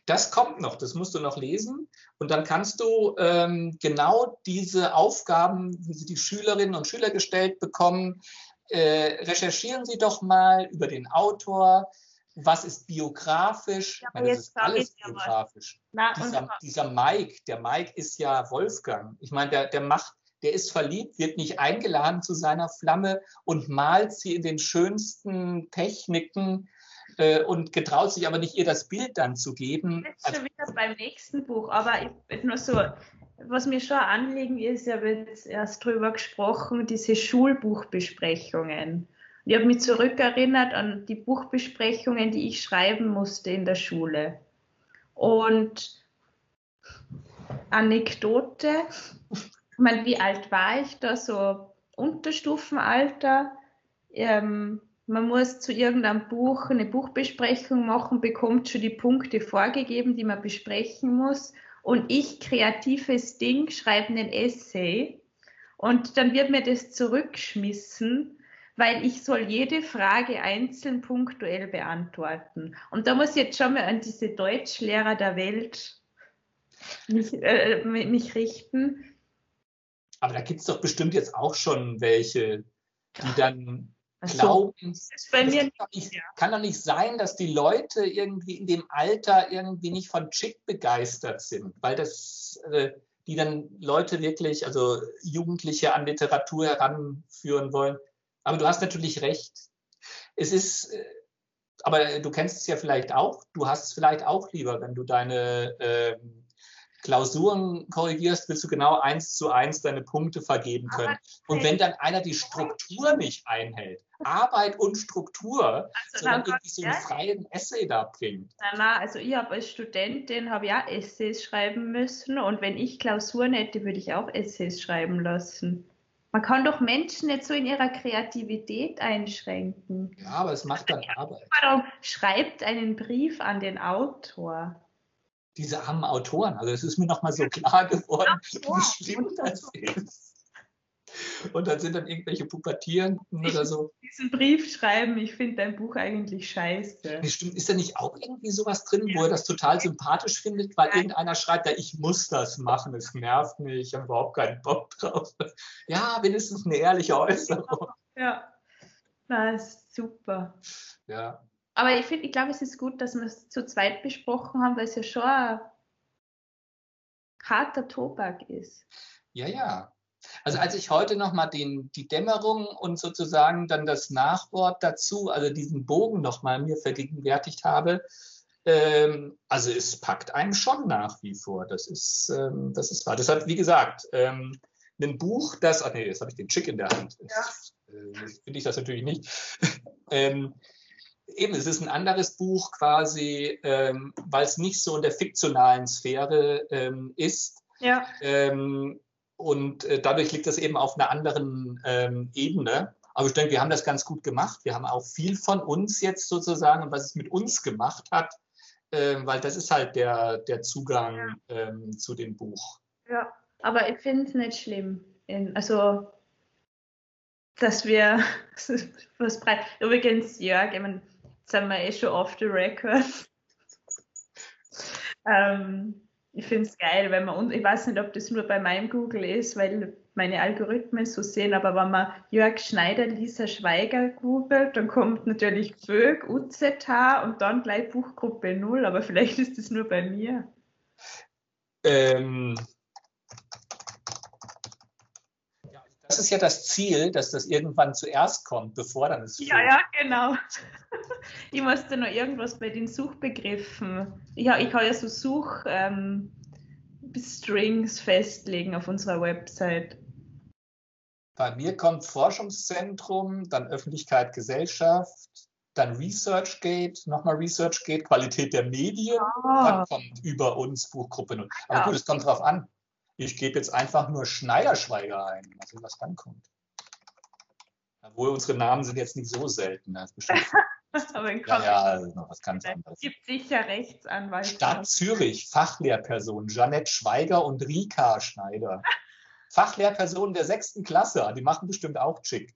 Das kommt noch, das musst du noch lesen. Und dann kannst du ähm, genau diese Aufgaben, wie sie die Schülerinnen und Schüler gestellt bekommen, äh, recherchieren Sie doch mal über den Autor. Was ist biografisch? Ja, meine, das ist alles biografisch. Na, dieser, dieser Mike, der Mike ist ja Wolfgang. Ich meine, der, der macht der ist verliebt, wird nicht eingeladen zu seiner Flamme und malt sie in den schönsten Techniken äh, und getraut sich aber nicht, ihr das Bild dann zu geben. Das ist schon also wieder beim nächsten Buch, aber ich, nur so, was mir schon anliegen ist, ich habe jetzt erst drüber gesprochen, diese Schulbuchbesprechungen. Ich habe mich zurückerinnert an die Buchbesprechungen, die ich schreiben musste in der Schule. Und Anekdote, meine, wie alt war ich da? So Unterstufenalter. Ähm, man muss zu irgendeinem Buch eine Buchbesprechung machen, bekommt schon die Punkte vorgegeben, die man besprechen muss. Und ich, kreatives Ding, schreibe einen Essay. Und dann wird mir das zurückgeschmissen, weil ich soll jede Frage einzeln punktuell beantworten. Und da muss ich jetzt schon mal an diese Deutschlehrer der Welt mich, äh, mich richten aber da gibt es doch bestimmt jetzt auch schon welche, die dann so, glauben. Das ist bei mir kann, nicht, ja. kann doch nicht sein, dass die Leute irgendwie in dem Alter irgendwie nicht von Chick begeistert sind, weil das, äh, die dann Leute wirklich, also Jugendliche an Literatur heranführen wollen. Aber du hast natürlich recht. Es ist, äh, aber du kennst es ja vielleicht auch. Du hast es vielleicht auch lieber, wenn du deine äh, Klausuren korrigierst, willst du genau eins zu eins deine Punkte vergeben können. Und wenn dann einer die Struktur nicht einhält, Arbeit und Struktur, also sondern irgendwie so einen freien Essay da bringt. Na, also ich habe als Studentin habe ja Essays schreiben müssen und wenn ich Klausuren hätte, würde ich auch Essays schreiben lassen. Man kann doch Menschen nicht so in ihrer Kreativität einschränken. Ja, aber es macht dann Arbeit. Schreibt einen Brief an den Autor diese armen Autoren. Also es ist mir nochmal so klar geworden, wie schlimm das ist. Und dann sind dann irgendwelche Pubertierenden oder so. Diesen Brief schreiben, ich finde dein Buch eigentlich scheiße. Nee, stimmt. Ist da nicht auch irgendwie sowas drin, ja. wo er das total sympathisch findet, weil Nein. irgendeiner schreibt, ja, ich muss das machen, es nervt mich, ich habe überhaupt keinen Bock drauf. Ja, wenigstens eine ehrliche Äußerung. Ja. Das ist super. Ja. Aber ich ich glaube, es ist gut, dass wir es zu zweit besprochen haben, weil es ja schon ein harter Tobak ist. Ja, ja. Also als ich heute nochmal die Dämmerung und sozusagen dann das Nachwort dazu, also diesen Bogen nochmal mir vergegenwärtigt habe, ähm, also es packt einem schon nach wie vor. Das ist, ähm, das ist wahr. Das hat, wie gesagt, ähm, ein Buch, das, ach nee, jetzt habe ich den Chick in der Hand. Ja. Äh, Finde ich das natürlich nicht. eben, es ist ein anderes Buch quasi, ähm, weil es nicht so in der fiktionalen Sphäre ähm, ist. Ja. Ähm, und äh, dadurch liegt das eben auf einer anderen ähm, Ebene. Aber ich denke, wir haben das ganz gut gemacht. Wir haben auch viel von uns jetzt sozusagen und was es mit uns gemacht hat, äh, weil das ist halt der, der Zugang ähm, zu dem Buch. Ja, aber ich finde es nicht schlimm. In, also, dass wir was breit. Übrigens, Jörg, ich meine, sind wir eh schon off the record. ähm, ich finde es geil, wenn man, ich weiß nicht, ob das nur bei meinem Google ist, weil meine Algorithmen so sehen, aber wenn man Jörg Schneider, Lisa Schweiger googelt, dann kommt natürlich Vög, UZH und dann gleich Buchgruppe 0, aber vielleicht ist das nur bei mir. Ähm, das ist ja das Ziel, dass das irgendwann zuerst kommt, bevor dann es. Ja, ja, genau. Ich musste noch irgendwas bei den Suchbegriffen. Ich, ich habe ja so Such. Ähm, Strings festlegen auf unserer Website. Bei mir kommt Forschungszentrum, dann Öffentlichkeit, Gesellschaft, dann ResearchGate, nochmal ResearchGate, Qualität der Medien, oh. dann kommt über uns Buchgruppe 0. Aber ja. gut, es kommt drauf an. Ich gebe jetzt einfach nur Schneiderschweiger ein, mal sehen, was dann kommt. Obwohl unsere Namen sind jetzt nicht so selten. Das ist bestimmt Aber ja, ja, also noch was ganz anderes. gibt sicher Rechtsanwalt. Stadt Zürich, Fachlehrperson, Janette Schweiger und Rika Schneider. Fachlehrpersonen der sechsten Klasse, die machen bestimmt auch Chick.